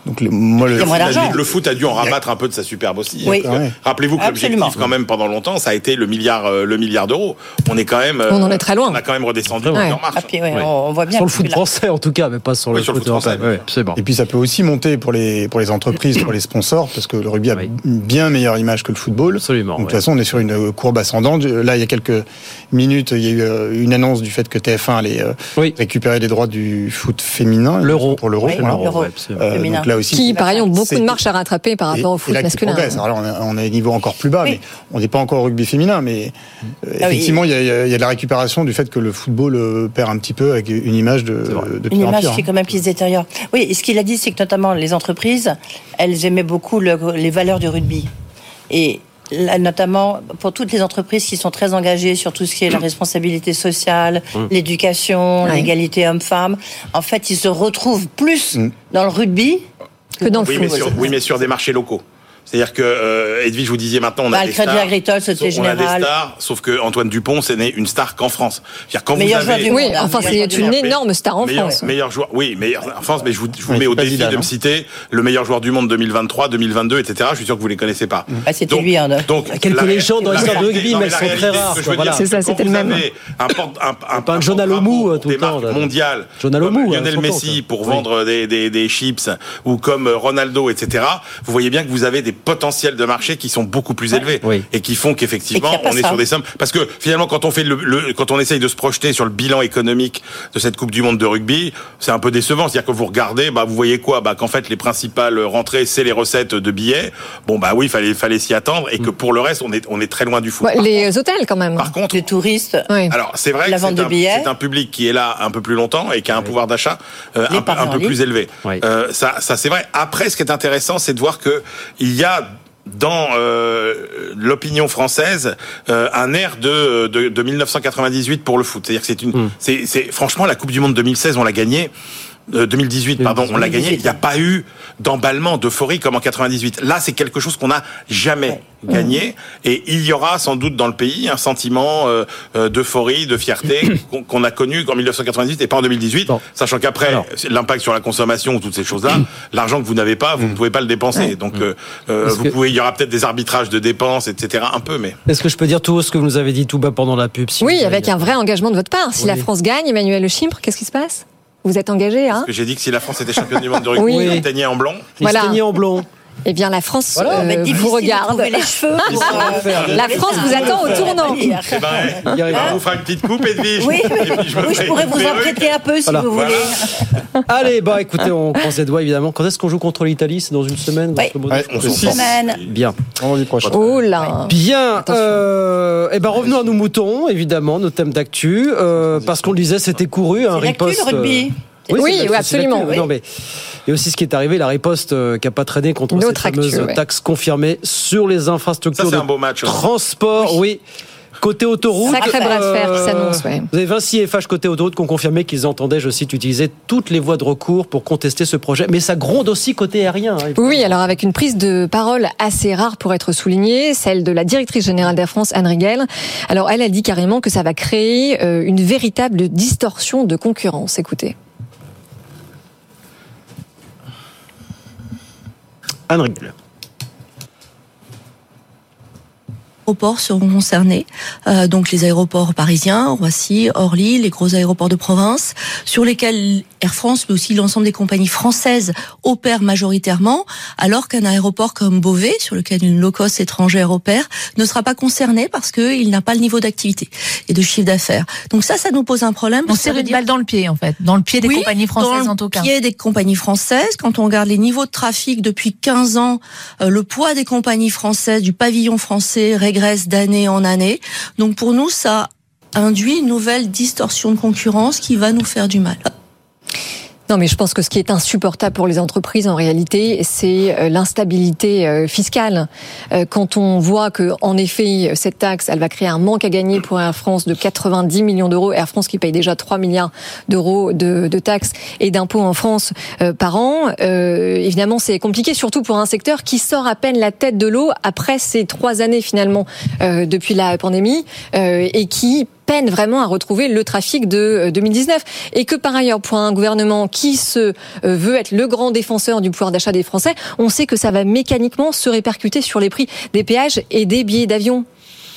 Donc le, moi, le, foot a dû en rabattre un peu de sa superbe aussi. Oui. Ouais. Rappelez-vous que l'objectif, quand même, pendant longtemps, ça a été le milliard, euh, le milliard d'euros. On est quand même. euh, On en est très loin. On a quand même redescendu Ouais. en marche. Ah, puis, ouais, On, on voit bien. Sur le foot français, en tout cas, mais pas sur Oui, le sur le foot français. européen. Ouais, c'est bon. Et puis ça peut aussi monter pour les pour les entreprises, pour les sponsors, parce que le rugby a Oui. une bien meilleure image que le football. Absolument. Donc, de toute façon, on est sur une courbe ascendante. Là, il y a quelques minutes, il y a eu euh, une annonce du fait que TF1 allait euh, Oui. récupérer les droits du foot féminin. L'euro. Pour l'euro. Là aussi. Qui, par ailleurs, ont beaucoup de marche à rattraper par Et- rapport au et foot là, qui masculin. Alors là, on est- on à un niveau encore plus bas, Oui. mais on n'est pas encore au rugby féminin. Mais euh, Ah effectivement, il y, a, y a- y a de la récupération du fait que le football euh, perd un petit peu avec une image de, de Une image qui est hein. quand même qui se détériore. Oui, et ce qu'il a dit, c'est que notamment les entreprises, elles aimaient beaucoup le- les valeurs du rugby. Et là, notamment pour toutes les entreprises qui sont très engagées sur tout ce qui est la responsabilité sociale, l'éducation, Ouais. l'égalité homme-femme, en fait, ils se retrouvent plus Mm. dans le rugby Que dans le Oui mais, foot. sur, oui, mais sur des marchés locaux. C'est-à-dire que, euh, Edwige, vous disiez maintenant, on a Bah, des le stars. Agricole, Société on a des stars, sauf que Antoine Dupont, c'est né une star qu'en France. C'est-à-dire quand Meilleur vous joueur avez... du Oui, monde, enfin, c'est joueur une énorme star en meilleur, France. meilleur joueur, oui, meilleur en France, mais je vous, je vous mets au défi Zidane, de me hein. citer le meilleur joueur du monde 2023, 2022, etc. Je suis sûr que vous les connaissez pas. Bah, c'était lui, hein, donc, Quelques légendes dans l'histoire de rugby, mais elles sont très rares, C'est ça, c'était le même. Un, porte- un, un, Pas un John Alomou, euh, tout le temps, mondiales, John Alomou, hein, Lionel Messi pour vendre des, des, des chips ou comme euh, Ronaldo, etc. Vous voyez bien que vous avez des potentiels de marché qui sont beaucoup plus élevés Oui. et qui font qu'effectivement on est ça. sur des sommes parce que finalement quand on fait le, le- quand on essaye de se projeter sur le bilan économique de cette Coupe du Monde de rugby, c'est un peu décevant. C'est-à-dire que vous regardez, bah vous voyez quoi, bah qu'en fait les principales rentrées c'est les recettes de billets. Bon bah oui, fallait fallait s'y attendre et que pour le reste on est on est très loin du foot. Ouais, les hôtels, quand même. Par contre, Les touristes. Oui. alors c'est vrai La que vente c'est de un, billets. c'est un public qui est là un peu plus longtemps et qui a un pouvoir d'achat euh, un, peu- un plus élevé. Oui. Euh, ça, ça c'est vrai. Après, ce qui est intéressant, c'est de voir que il y a dans euh, l'opinion française euh, un air de, de, de 1998 pour le foot. C'est-à-dire que c'est une, Hmm. c'est, c'est franchement la Coupe du Monde 2016, on l'a gagnée. Euh, 2018, pardon, on l'a gagné. Il n'y a pas eu d'emballement, d'euphorie comme en 98. Là, c'est quelque chose qu'on n'a jamais gagné, et il y aura sans doute dans le pays un sentiment euh, euh, d'euphorie, de fierté qu'on a connu en 1998 et pas en 2018, Bon. sachant qu'après l'impact sur la consommation ou toutes ces choses-là, l'argent que vous n'avez pas, vous ne pouvez pas le dépenser. Donc, euh, euh, vous que- pouvez, il y aura peut-être des arbitrages de dépenses, etc. Un peu, mais Est-ce que je peux dire tout haut ce que vous nous avez dit tout bas pendant la pub si Oui, avec avez- un vrai engagement de votre part. Si Oui. la France gagne, Emmanuel Le Chimpre, qu'est-ce qui se passe? Vous êtes engagé, hein que j'ai dit que si la France était championne du monde de rugby, Oui. il teignait en blond. Il Voilà. en blond. Eh bien, la France Voilà, euh, vous de regarde. les cheveux pour, euh, La France vous attend au tournant. Eh ben, on vous fera une petite coupe, Edwige. Oui, Et puis je oui, je pourrais vous en prêter un peu si Voilà. vous voulez. Allez, bah écoutez, on croise les doigts évidemment. Quand est-ce qu'on joue contre l'Italie? C'est dans une semaine Oui. Ouais, On. Semaine. Bien. Vendredi prochain. Oh là Bien. Euh, eh ben revenons à nos moutons, évidemment, nos thèmes d'actu, parce qu'on le disait, c'était couru, un C'est l'actu, riposte. le rugby. Oui, oui, absolument, oui. Non, mais il y a aussi ce qui est arrivé, la riposte euh, qui n'a pas traîné contre Notre cette fameuse actu, ouais. taxe confirmée sur les infrastructures Ça, c'est de un beau match. transport. Oui. Côté autoroute. Sacré bras de fer qui euh, s'annonce, ouais. Vous avez Vinci et FH côté autoroute qui ont confirmé qu'ils entendaient, je cite, utiliser toutes les voies de recours pour contester ce projet. Mais ça gronde aussi côté aérien. hein, Oui, alors avec une prise de parole assez rare pour être soulignée, celle de la directrice générale d'Air France, Anne Riegel. Alors elle a dit carrément que ça va créer euh, une véritable distorsion de concurrence. Écoutez. Anne Riegel. Aéroports seront concernés, euh, donc les aéroports parisiens, Roissy, Orly, les gros aéroports de province, sur lesquels Air France, mais aussi l'ensemble des compagnies françaises opèrent majoritairement, alors qu'un aéroport comme Beauvais, sur lequel une low-cost étrangère opère, ne sera pas concerné parce qu'il n'a pas le niveau d'activité et de chiffre d'affaires. Donc ça, ça nous pose un problème. On tire une balle dans le pied, en fait, dans le pied des Oui, compagnies françaises dans en tout cas. le pied des compagnies françaises. Quand on regarde les niveaux de trafic depuis 15 ans, euh, le poids des compagnies françaises, du pavillon français d'année en année. Donc pour nous, ça induit une nouvelle distorsion de concurrence qui va nous faire du mal. Non, mais je pense que ce qui est insupportable pour les entreprises, en réalité, c'est euh, l'instabilité euh, fiscale. Euh, Quand on voit que, en effet, cette taxe, elle va créer un manque à gagner pour Air France de 90 millions d'euros, Air France qui paye déjà 3 milliards d'euros de, de taxes et d'impôts en France par an, euh, évidemment, c'est compliqué, surtout pour un secteur qui sort à peine la tête de l'eau après ces trois années finalement euh, depuis la pandémie et qui peine vraiment à retrouver le trafic de euh, 2019 et que par ailleurs pour un gouvernement qui se euh, veut être le grand défenseur du pouvoir d'achat des Français, on sait que ça va mécaniquement se répercuter sur les prix des péages et des billets d'avion.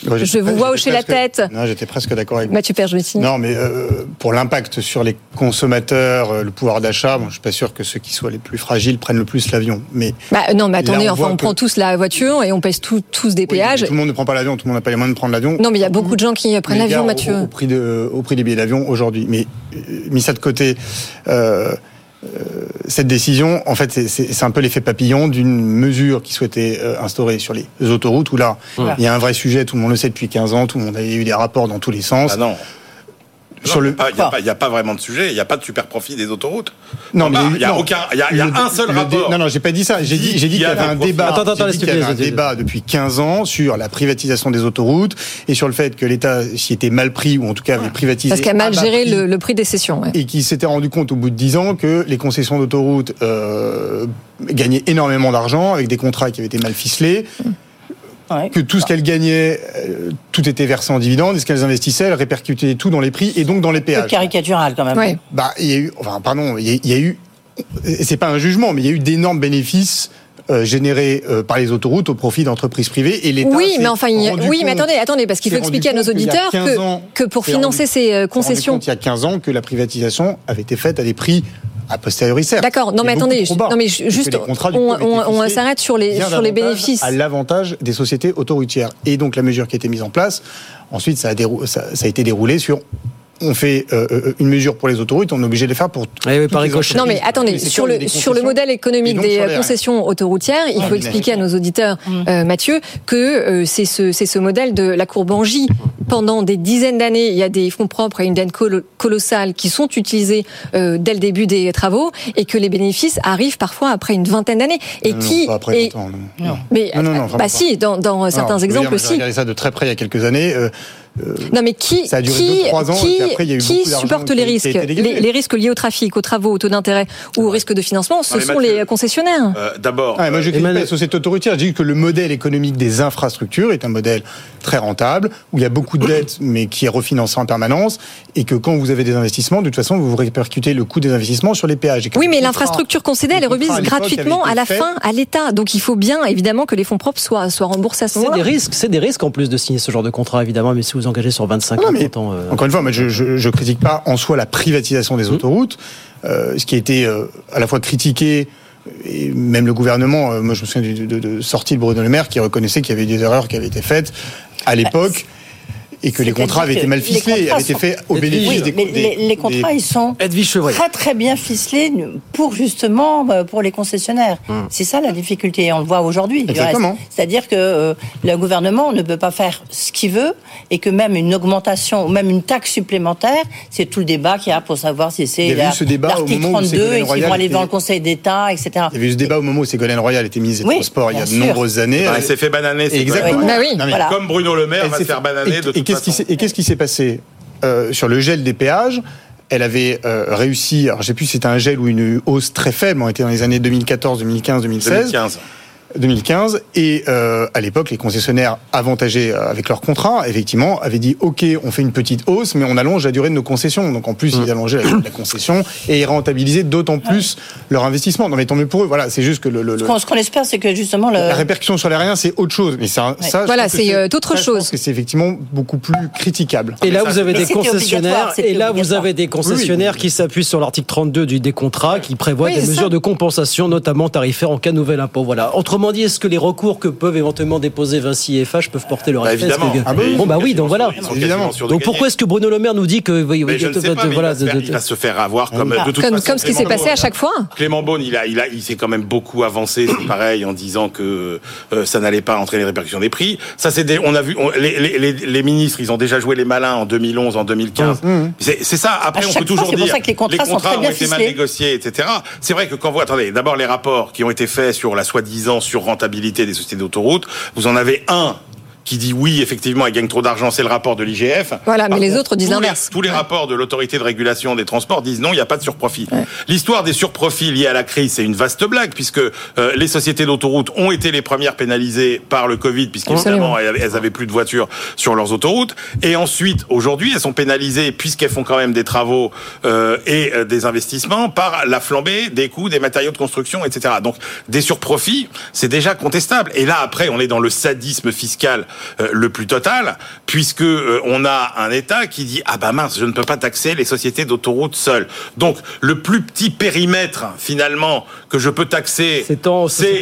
Ouais, Je vous vois hocher la tête. Non, j'étais presque d'accord avec vous. Mathieu Perjoletti. Non, mais euh, pour l'impact sur les consommateurs, euh, le pouvoir d'achat, bon, je suis pas sûr que ceux qui soient les plus fragiles prennent le plus l'avion. Mais Bah, non, mais attendez, Là, on enfin, on que- prend tous la voiture et on pèse tout- tous des Oui, péages. tout le monde ne prend pas l'avion, tout le monde n'a pas les moyens de prendre l'avion. Non, mais il y a beaucoup de gens qui prennent l'avion, Mathieu. Au, au prix de, au prix des billets d'avion aujourd'hui. Mais euh, mis ça de côté, euh, euh, cette décision, en fait, c'est- c'est c'est un peu l'effet papillon d'une mesure qui souhaitait euh, instaurer sur les autoroutes où là, Voilà. il y a un vrai sujet, tout le monde le sait depuis 15 ans, tout le monde a eu des rapports dans tous les sens. Ah non. Sur le- Il n'y a, pas- y a pas vraiment de sujet, il n'y a pas de super profit des autoroutes. Non, mais Ah, il y a non. aucun, il y a, il y a Le- un seul rapport. Non, non, j'ai pas dit ça. J'ai dit, j'ai dit qu'il y avait un débat. Attends, attends, dit qu'il y avait un débat depuis 15 ans sur la privatisation des autoroutes et sur le fait que l'État s'y était mal pris ou en tout cas avait privatisé. Parce qu'elle a mal géré le, le prix des sessions. ouais. Et qui s'était rendu compte au bout de 10 ans que les concessions d'autoroutes euh, gagnaient énormément d'argent avec des contrats qui avaient été mal ficelés. Que tout ce qu'elles gagnaient, euh, tout était versé en dividendes, et ce qu'elles investissaient, elles répercutaient tout dans les prix et donc dans les péages. caricatural quand même. Bah, il y a eu, enfin, pardon, il y a, il y a eu, c'est pas un jugement, mais il y a eu d'énormes bénéfices euh, générés euh, par les autoroutes au profit d'entreprises privées et l'État. Oui, mais enfin, il y a- rendu oui, mais attendez, attendez, parce qu'il faut expliquer à nos auditeurs 15 que, ans- que pour rendu- financer ces concessions. compte il y a 15 ans que la privatisation avait été faite à des prix a posteriori certes. D'accord, non mais attendez, non mais juste, on, on- s'arrête sur les, sur les bénéfices. À l'avantage des sociétés autoroutières. Et donc la mesure qui a été mise en place, ensuite ça a, ça a été déroulé sur on fait euh, euh, une mesure pour les autoroutes, on est obligé de les faire pour toutes les entreprises. Non mais attendez, sur le sur le modèle économique des euh, concessions autoroutières, il Ah, faut oui, expliquer à nos auditeurs, euh, Mathieu, que euh, c'est ce c'est ce modèle de la courbe en J. Pendant des dizaines d'années, il y a des fonds propres et une dette colo- colossale qui sont utilisés euh, dès le début des travaux et que les bénéfices arrivent parfois après une vingtaine d'années et Non, non, qui pas après et- 20 ans, non. mais Non, non, non, vraiment bah pas. si dans, dans Non, certains exemples moi, J'ai aussi. regardé ça de très près il y a quelques années. Euh, Non mais qui Ça a duré qui, deux, trois ans, et qui, puis après, il y a eu qui supporte les risques les, les risques liés au trafic, aux travaux, au taux d'intérêt ou au risque de financement, ce sont Mathieu- les concessionnaires. Euh, D'abord, Ah, moi, je euh, critique pas les sociétés autoroutières. Je dis que le modèle économique des infrastructures est un modèle très rentable, où il y a beaucoup de dettes, mais qui est refinancé en permanence, et que quand vous avez des investissements, de toute façon, vous répercutez le coût des investissements sur les péages. Et Oui, mais l'infrastructure concédée, elle est remise gratuitement à la fin à l'État. Donc il faut bien évidemment que les fonds propres soient, soient remboursés à ce C'est moment-là. des risques, c'est des risques en plus de signer ce genre de contrat évidemment, mais si vous engagez sur 25 Non, ans, mais 30 ans, euh, Encore une fois, je, je, je critique pas en soi la privatisation Mmh. des autoroutes, euh, ce qui a été euh, à la fois critiqué. Et même le gouvernement, euh, moi je me souviens de, de, de sortie de Bruno Le Maire qui reconnaissait qu'il y avait eu des erreurs qui avaient été faites à l'époque et que les contrats avaient été mal ficelés, avaient été faits au Oui, bénéfice des, mais des- les, les contrats, des- ils sont très très bien ficelés pour justement euh, pour les concessionnaires. C'est ça la difficulté, et on le voit aujourd'hui. C'est-à-dire que euh, le gouvernement ne peut pas faire ce qu'il veut et que même une augmentation ou même une taxe supplémentaire, c'est tout le débat qu'il y a pour savoir si Il c'est y avait eu la- ce débat au l'article moment où 32 Ségolène et qu'ils vont aller devant le Conseil d'État, etc. Il y avait eu ce débat au moment où Ségolène Royal était ministre des Oui, Transports il y a de sûr. nombreuses années. Ah, elle s'est fait bananer. c'est Exactement. Bah oui, Non, mais- voilà. Comme Bruno Le Maire va se faire bananer de qu'est-ce qui façon. s'est- Et qu'est-ce qui s'est passé Euh, sur le gel des péages? Elle avait euh, réussi, alors je sais plus si c'était un gel ou une hausse très faible, on était dans les années 2014, 2015, 2016. 2015. 2015. Et euh, à l'époque, les concessionnaires avantagés euh, avec leur contrat, effectivement, avaient dit OK, on fait une petite hausse, mais on allonge la durée de nos concessions. Donc en plus, ils allongeaient la, la concession et ils rentabilisaient d'autant plus leur investissement. Non, mais tant mieux pour eux. Voilà, c'est juste que le, le- le- Ce qu'on- espère, c'est que justement, le... la répercussion sur l'aérien, c'est autre chose. Mais ça, ça, je Voilà, c'est, euh, autre ça, je pense chose. que c'est effectivement beaucoup plus critiquable. Et là, vous avez des concessionnaires, et là, vous avez des concessionnaires qui s'appuient sur l'article 32 du décontrat, qui prévoit Oui, des mesures ça. de compensation, notamment tarifaires en cas de nouvel impôt. Voilà. Autrement dit, est-ce que les recours que peuvent éventuellement déposer Vinci et FH peuvent porter leur Bah, effet évidemment. Que- Ah oui. Bon, bah oui, donc voilà. Évidemment. Donc pourquoi est-ce que Bruno Le Maire nous dit que oui, Mais oui, je ne sais pas, mais voilà, il, va se faire, de- de- il va se faire avoir comme Ah. de toute Comme, façon, comme ce qui s'est passé à chaque fois. Clément Beaune, il a, il a, il s'est quand même beaucoup avancé, c'est pareil, en disant que euh, ça n'allait pas entraîner les répercussions des prix. Ça, c'est des, on a vu, on- les, les, les, les ministres, ils ont déjà joué les malins en 2011, en 2015. C'est c'est ça. Après, on peut fois, toujours c'est pour dire ça que les contrats sont très ont bien été mal négociés, etc. C'est vrai que quand vous attendez, d'abord les rapports qui ont été faits sur la soi-disant sur rentabilité des sociétés d'autoroutes, vous en avez un qui dit oui, effectivement, ils gagnent trop d'argent, c'est le rapport de l'IGF. Voilà, mais les autres disent l'inverse. Tous les rapports de l'autorité de régulation des transports disent non, il n'y a pas de surprofit. L'histoire des surprofits liés à la crise, c'est une vaste blague, puisque euh, les sociétés d'autoroutes ont été les premières pénalisées par le Covid, puisqu'évidemment, elles, avaient plus de voitures sur leurs autoroutes. Et ensuite, aujourd'hui, elles sont pénalisées, puisqu'elles font quand même des travaux euh, et euh, des investissements, par la flambée des coûts des matériaux de construction, etc. Donc, des surprofits, c'est déjà contestable. Et là, après, on est dans le sadisme fiscal le plus total, puisque euh, on a un État qui dit ah bah mince, je ne peux pas taxer les sociétés d'autoroutes seules. Donc, le plus petit périmètre finalement que je peux taxer, C'est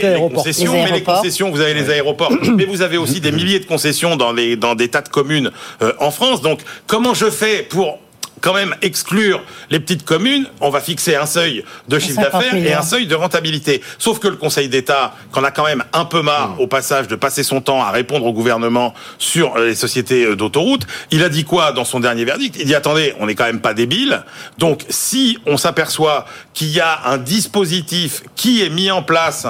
les concessions, Les mais les aéroports. concessions, vous avez les aéroports, mais vous avez aussi des milliers de concessions dans les dans des tas de communes euh, en France. Donc, comment je fais pour quand même exclure les petites communes, on va fixer un seuil de chiffre 50 d'affaires et un seuil de rentabilité. Sauf que le Conseil d'État, qu'on a quand même un peu marre au passage de passer son temps à répondre au gouvernement sur euh, les sociétés euh, d'autoroutes, il a dit quoi dans son dernier verdict? Il dit attendez, on n'est quand même pas débile. Donc si on s'aperçoit qu'il y a un dispositif qui est mis en place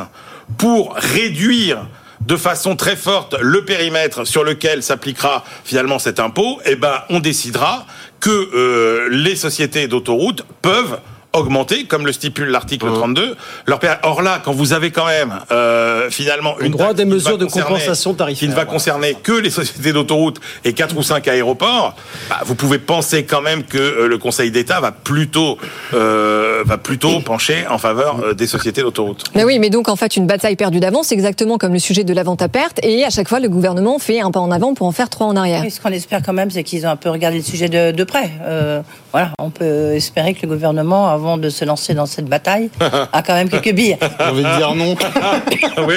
pour réduire de façon très forte le périmètre sur lequel s'appliquera finalement cet impôt, eh ben on décidera que euh, les sociétés d'autoroutes peuvent augmenter, comme le stipule l'article 32. Leur péri- Or là, quand vous avez quand même euh, finalement Le une droit taxe des qui mesures de compensation qui tarifaire. ne va concerner que les sociétés d'autoroutes et quatre ou cinq aéroports, bah, vous pouvez penser quand même que euh, le Conseil d'État va plutôt euh, va plutôt pencher en faveur des sociétés d'autoroutes. Mais oui, mais donc en fait, une bataille perdue d'avance, c'est exactement comme le sujet de la vente à perte. Et à chaque fois, le gouvernement fait un pas en avant pour en faire trois en arrière. Oui, ce qu'on espère quand même, c'est qu'ils ont un peu regardé le sujet de, de près. Euh, voilà, on peut espérer que le gouvernement, avant de se lancer dans cette bataille, a quand même quelques billes. J'ai envie de dire non. oui.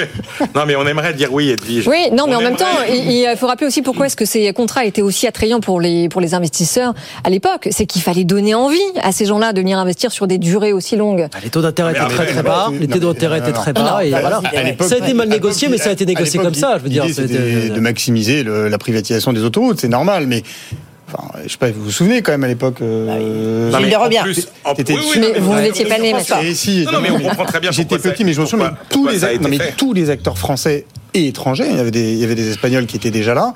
Non, mais on aimerait dire oui, Edwige. Oui, non, mais On en même temps, il, il faut rappeler aussi pourquoi est-ce que ces contrats étaient aussi attrayants pour les pour les investisseurs à l'époque. C'est qu'il fallait donner envie à ces gens-là de venir investir sur des durées aussi longues. Ah, Les taux d'intérêt étaient très très bah, bas. Les taux d'intérêt étaient très bas. Et bah, Ça a été mal négocié, mais ça a été négocié comme ça. Je veux dire, de maximiser la privatisation des autoroutes, c'est normal, mais. Enfin, je sais pas, vous vous souvenez quand même à l'époque. euh, Non, Gilles mais de en Robien. plus- en- T'étais oui, oui, dessus. non, Mais vous n'étiez pas né. Et si, Non, non, mais on comprend très bien J'étais petit, mais je me souviens, mais tous les, mais tous les acteurs français et étrangers, il y avait des, il y avait des Espagnols qui étaient déjà là,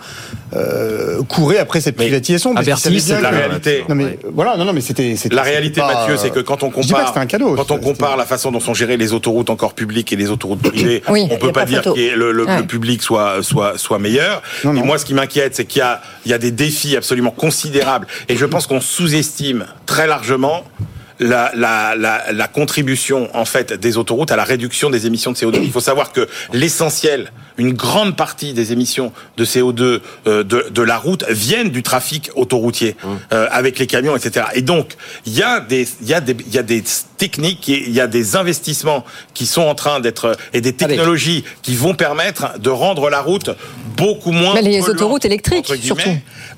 euh, couraient après cette privatisation. parce Bercy, c'est la que- réalité. Non mais voilà, non, non, mais c'était. c'était- La c'était réalité, pas, Mathieu, c'est que quand on compare, c'était un cadeau. quand on compare la façon dont sont gérées les autoroutes encore publiques et les autoroutes privées, Oui. on peut pas pas dire que le, le- Ouais. le public soit soit soit meilleur. Non, Et moi, ce qui m'inquiète, c'est qu'il y a il y a des défis absolument considérables, et je pense qu'on sous-estime très largement. La, contribution en fait des autoroutes à la réduction des émissions de CO2. Il faut savoir que l'essentiel, une grande partie des émissions de CO2 euh, de, de la route viennent du trafic autoroutier euh, avec les camions, etc. Et donc il y a des il y a des il y a des techniques, il y a des investissements qui sont en train d'être et des technologies qui vont permettre de rendre la route beaucoup moins Mais les polluante, autoroutes électriques, surtout.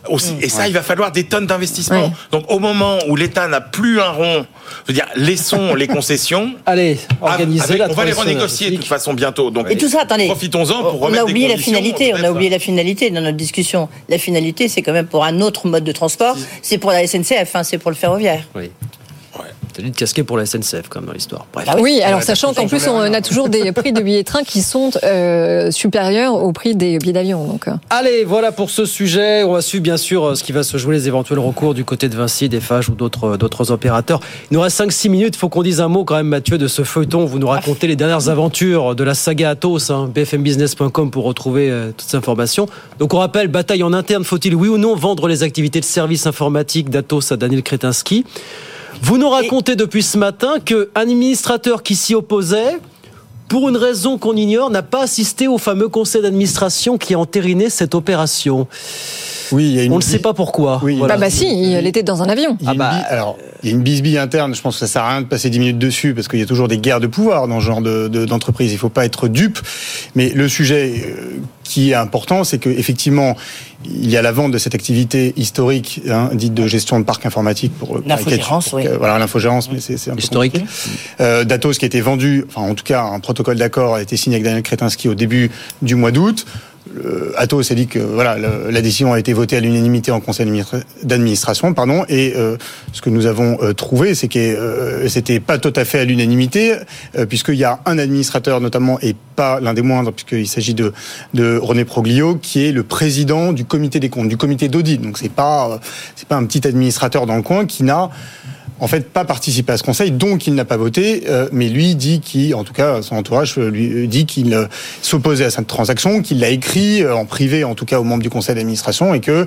Aussi. Et ça, il va falloir des tonnes d'investissements. Ouais. Donc au moment où l'État n'a plus un rond, je veux dire, laissons les concessions. Allez, organisez Avec- la on va les renégocier de toute façon bientôt. Donc Et tout ça, attendez. profitons-en pour on a des oublié la conditions, finalité. On a peut-être. oublié la finalité dans notre discussion. La finalité, c'est quand même pour un autre mode de transport. C'est pour la SNCF, hein, c'est pour le ferroviaire. C'est-à-dire de casquer pour la SNCF, quand même, dans l'histoire. Bref. Ah oui, alors sachant qu'en plus, on a toujours des prix de billets de train qui sont euh, supérieurs au prix des billets d'avion. Donc. euh. Allez, voilà pour ce sujet. On va suivre bien sûr euh, ce qui va se jouer, les éventuels recours du côté de Vinci, des Fages ou d'autres d'autres opérateurs. Il nous reste 5-6 minutes. Il faut qu'on dise un mot quand même, Mathieu, de ce feuilleton. Vous nous racontez les dernières aventures de la saga Atos, hein, bfmbusiness.com pour retrouver euh, toutes ces informations. Donc on rappelle, bataille en interne, faut-il oui ou non vendre les activités de services informatiques d'Atos à Daniel Kretinsky? Vous nous racontez depuis ce matin qu'un administrateur qui s'y opposait pour une raison qu'on ignore, n'a pas assisté au fameux conseil d'administration qui a entériné cette opération. Oui, il y a une On ne sait pas pourquoi. Oui, Bah, bah si, il était dans un avion. Il y a une bi- alors, il y a une bisbille interne. Je pense que ça sert à rien de passer 10 minutes dessus parce qu'il y a toujours des guerres de pouvoir dans ce genre de- de- d'entreprise. il faut pas être dupe. Mais le sujet euh, qui est important, c'est que effectivement, il y a la vente de cette activité historique, hein, dite de gestion de parc informatique pour L'infogérance, oui. euh, Voilà, l'infogérance, mais c'est c'est un peu Historique. Euh, Datos qui a été vendu, enfin en tout cas un protocole d'accord a été signé avec Daniel Kretinsky au début du mois d'août. Atos a dit que voilà la décision a été votée à l'unanimité en conseil d'administra- d'administration, pardon. Et euh, ce que nous avons euh, trouvé, c'est que euh, c'était pas tout à fait à l'unanimité, euh, puisqu'il y a un administrateur notamment et pas l'un des moindres, puisqu'il s'agit de, de René Proglio, qui est le président du comité des comptes, du comité d'audit. Donc c'est pas euh, c'est pas un petit administrateur dans le coin qui n'a en fait pas participé à ce conseil, donc il n'a pas voté, euh, mais lui dit qu'il, en tout cas son entourage euh, lui euh, dit qu'il euh, s'opposait à cette transaction, qu'il l'a écrit euh, en privé, en tout cas aux membres du conseil d'administration, et que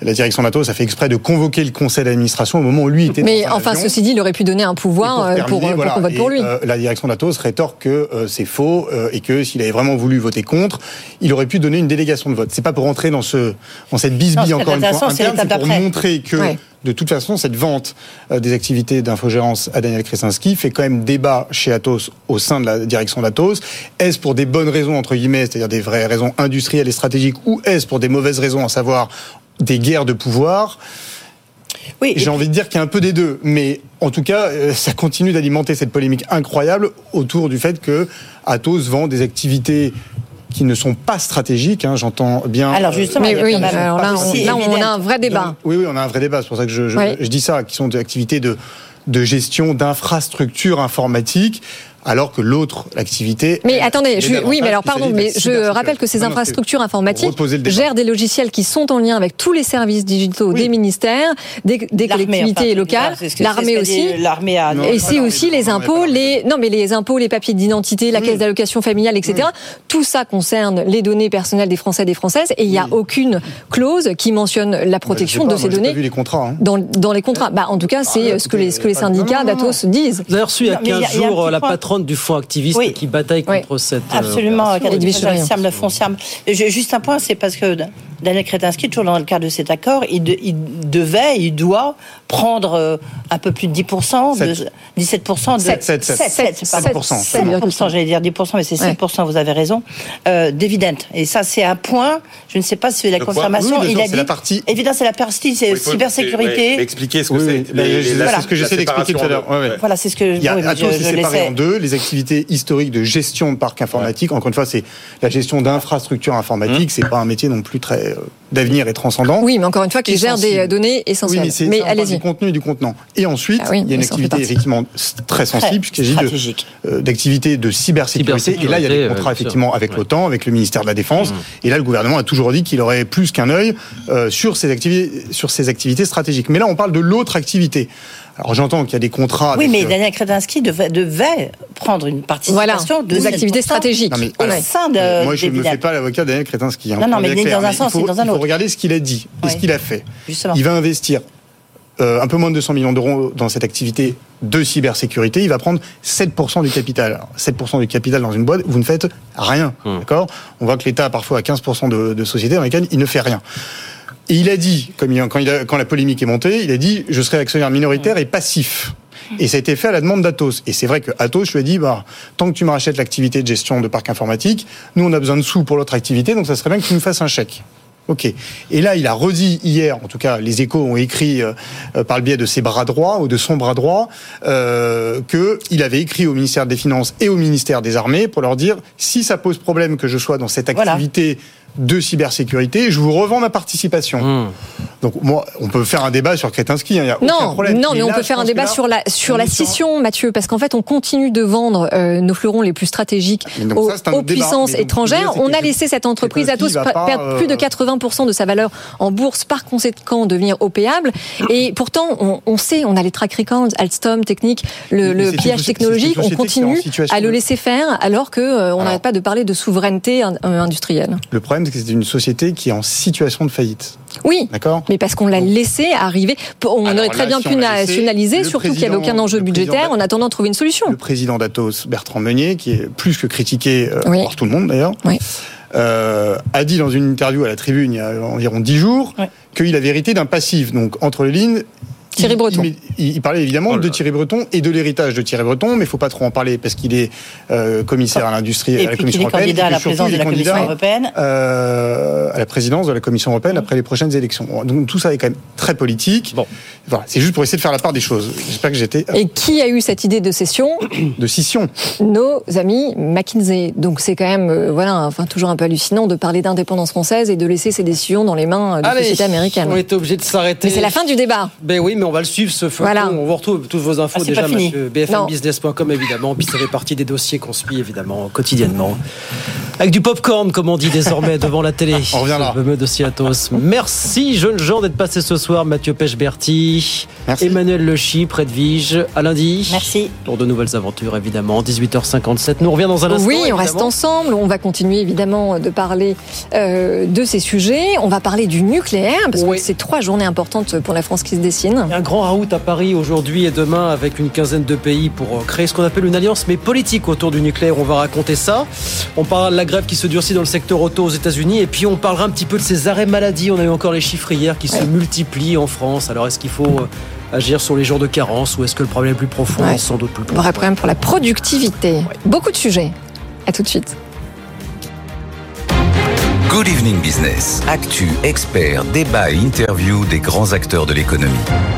la direction d'Atos a fait exprès de convoquer le conseil d'administration au moment où lui était Mais dans enfin, avion. ceci dit, il aurait pu donner un pouvoir pour, terminer, pour voilà. qu'on vote Et, pour lui. euh, la direction d'Atos rétorque que euh, c'est faux euh, et que s'il avait vraiment voulu voter contre, il aurait pu donner une délégation de vote. C'est pas pour rentrer dans ce dans cette Non, bisbille est encore une fois c'est interne, c'est l'étape pour montrer que Ouais. De toute façon cette vente euh, des activités d'infogérance à Daniel Kresinski fait quand même débat chez Atos au sein de la direction d'Atos. Est-ce pour des bonnes raisons entre guillemets, c'est-à-dire des vraies raisons industrielles et stratégiques, ou est-ce pour des mauvaises raisons, à savoir des guerres de pouvoir? Oui, j'ai envie de dire qu'il y a un peu des deux, mais en tout cas, euh, ça continue d'alimenter cette polémique incroyable autour du fait que Atos vend des activités qui ne sont pas stratégiques. hein, J'entends bien. Alors, justement, a oui, alors là, aussi on, là, on a un vrai débat. Oui, oui, on a un vrai débat. C'est pour ça que je, je, Oui. je dis ça, qui sont des activités de de gestion d'infrastructures informatiques, alors que l'autre activité. Mais attendez, je, oui, mais alors pardon, mais je rappelle que ces Non, non, c'est infrastructures informatiques gèrent des logiciels qui sont en lien avec tous les services digitaux des ministères, des, collectivités enfin, locales, l'armée aussi. L'armée a. Et c'est aussi les impôts, les non mais les impôts, les papiers d'identité, la caisse d'allocation familiale, etc. Tout ça concerne les données personnelles des Français et des Françaises, et il n'y a aucune clause qui mentionne la protection Bah, Je de ces moi, données pas vu les contrats. hein. dans, dans les contrats. Bah, en tout cas, c'est ce que les ce que les syndicats d'Atos disent. Reçu il y a Non, mais il y a- 15 il y a un jours petit la point. Du fonds activiste Oui. qui bataille contre cette. euh, Absolument, Chevrillon. Siam, le fonds Siam. Juste un point, c'est parce que Daniel Kretinsky, toujours dans le cadre de cet accord, il, de- il devait, il doit prendre euh, un peu plus de 10%, de, Sept. 17% de... Sept, sept, sept. 7, Sept pardon. pour cent. 7%, j'allais dire 10%, mais c'est Ouais. 7%, vous avez raison, euh. Et ça, c'est un point, je ne sais pas si c'est la confirmation, Oui, il a dit... la partie- Évidemment, c'est la partie, c'est Oui, cybersécurité. ouais, expliquer ce que Oui, c'est. c'est les- ce que j'essaie d'expliquer tout à l'heure. Ouais. Voilà, c'est ce que Il y a oui, mais Atos je- je séparé laissais- en deux, les activités historiques de gestion de parc informatique. Encore une fois, c'est la gestion d'infrastructures informatiques. C'est pas un métier non plus très euh, d'avenir et transcendant. Oui, mais encore une fois, qui gère des euh, données Oui, essentielles. mais, c'est- mais allez-y. du contenu et du contenant. Et ensuite, Ah oui, il y a une activité effectivement très sensible, puisqu'il s'agit euh, d'activités de cybersécurité. Et là, il y a des contrats effectivement avec Ouais. l'OTAN, avec le ministère de la Défense. Et là, le gouvernement a toujours dit qu'il aurait plus qu'un œil euh, sur ces activités, sur ces activités stratégiques. Mais là, on parle de l'autre activité. Alors j'entends qu'il y a des contrats. Oui, avec, mais euh, Daniel Kretinsky devait, devait prendre une Voilà, participation de des activités 7% stratégiques. Non, mais, au sein de. euh, moi, je ne me fais pas l'avocat de Daniel Kretinsky. hein, Non, non, mais ni clair. dans un il sens, ni dans un il faut autre. regarder ce qu'il a dit et Oui. ce qu'il a fait. Justement. Il va investir euh, un peu moins de 200 millions d'euros dans cette activité de cybersécurité. Il va prendre 7% du capital. Alors, 7% du capital dans une boîte, vous ne faites rien. D'accord? On voit que l'État a parfois à 15% de, de sociétés dans lesquelles il ne fait rien. Et il a dit, comme il- quand, il a- quand la polémique est montée, il a dit je serai actionnaire minoritaire et passif. Et ça a été fait à la demande d'Atos. Et c'est vrai que Atos lui a dit bah, tant que tu me rachètes l'activité de gestion de parc informatique, nous on a besoin de sous pour l'autre activité, donc ça serait bien que tu nous fasses un chèque. Ok. Et là, il a redit hier, en tout cas, les échos ont écrit euh, euh, par le biais de ses bras droits ou de son bras droit, euh, que il avait écrit au ministère des Finances et au ministère des Armées pour leur dire si ça pose problème que je sois dans cette Voilà. De cybersécurité, je vous revends ma participation. Hmm. Donc moi, on peut faire un débat sur Kretinsky, hein, y a aucun Non, problème. non, mais on là, peut faire un débat là, sur la sur la scission, Mathieu, parce qu'en fait, on continue de vendre euh, nos fleurons les plus stratégiques donc aux, ça, puissances donc, étrangères. On a laissé cette entreprise va pas, perdre plus de euh, 80% de sa valeur en bourse, par conséquent devenir opéable. Et pourtant, on, on sait, on a les track records, Alstom, Technique, le, le pillage technologique, on continue à le laisser faire, alors que euh, on n'arrête pas de parler de souveraineté in- euh, industrielle. Le problème, c'est que c'est une société qui est en situation de faillite. Oui, D'accord mais parce qu'on l'a laissé arriver. On Alors aurait très là, bien si pu nationaliser, surtout qu'il n'y avait aucun enjeu budgétaire, en attendant de trouver une solution. Le président d'Atos, Bertrand Meunier, qui est plus que critiqué euh, Oui. par tout le monde d'ailleurs, Oui. euh, a dit dans une interview à la Tribune il y a environ dix jours qu'il avait hérité d'un passif. Donc entre les lignes. Thierry il- Breton. Il, il- il parlait évidemment de Thierry Breton et de l'héritage de Thierry Breton, mais il faut pas trop en parler parce qu'il est euh, commissaire à l'industrie Et à la puis Commission européenne. candidat à la présidence de la Commission européenne. euh, à la présidence de la Commission européenne après les prochaines élections. Donc tout ça est quand même très politique. Bon, voilà, c'est juste pour essayer de faire la part des choses. J'espère que j'étais Et qui a eu cette idée de cession de scission. Nos amis McKinsey. Donc c'est quand même, euh, voilà, enfin toujours un peu hallucinant de parler d'indépendance française et de laisser ces décisions dans les mains euh, de Allez, sociétés américaines. on est obligé de s'arrêter. Mais c'est la fin du débat. Ben oui, mais on va le suivre ce feuilleton. Voilà. On vous retrouve toutes vos infos Ah, déjà, monsieur. BFMbusiness.com évidemment. Puis ça fait partie des dossiers qu'on suit évidemment quotidiennement. Avec du popcorn, comme on dit désormais devant la télé. On revient là. Le fameux dossier Athos. Merci jeunes gens d'être passés ce soir. Mathieu Pechberti, Emmanuel Le Chypre, Edwige. À lundi. Merci. Pour de nouvelles aventures évidemment. 18h57. Nous on revient dans un instant. Oui, on reste ensemble. On va continuer évidemment de parler euh, de ces sujets. On va parler du nucléaire parce que c'est trois journées importantes pour la France qui se dessinent. Un grand raout à Paris aujourd'hui et demain avec une quinzaine de pays pour euh, créer ce qu'on appelle une alliance mais politique autour du nucléaire. On va raconter ça. On parlera de la grève qui se durcit dans le secteur auto aux États-Unis et puis on parlera un petit peu de ces arrêts maladie. On a eu encore les chiffres hier qui se multiplient en France. Alors est-ce qu'il faut euh, agir sur les jours de carence ou est-ce que le problème est plus profond? Ouais. Sans doute plus profond. Vrai problème pour la productivité. Beaucoup de sujets. À tout de suite. Good Evening Business. Actu, experts, débat et interview des grands acteurs de l'économie.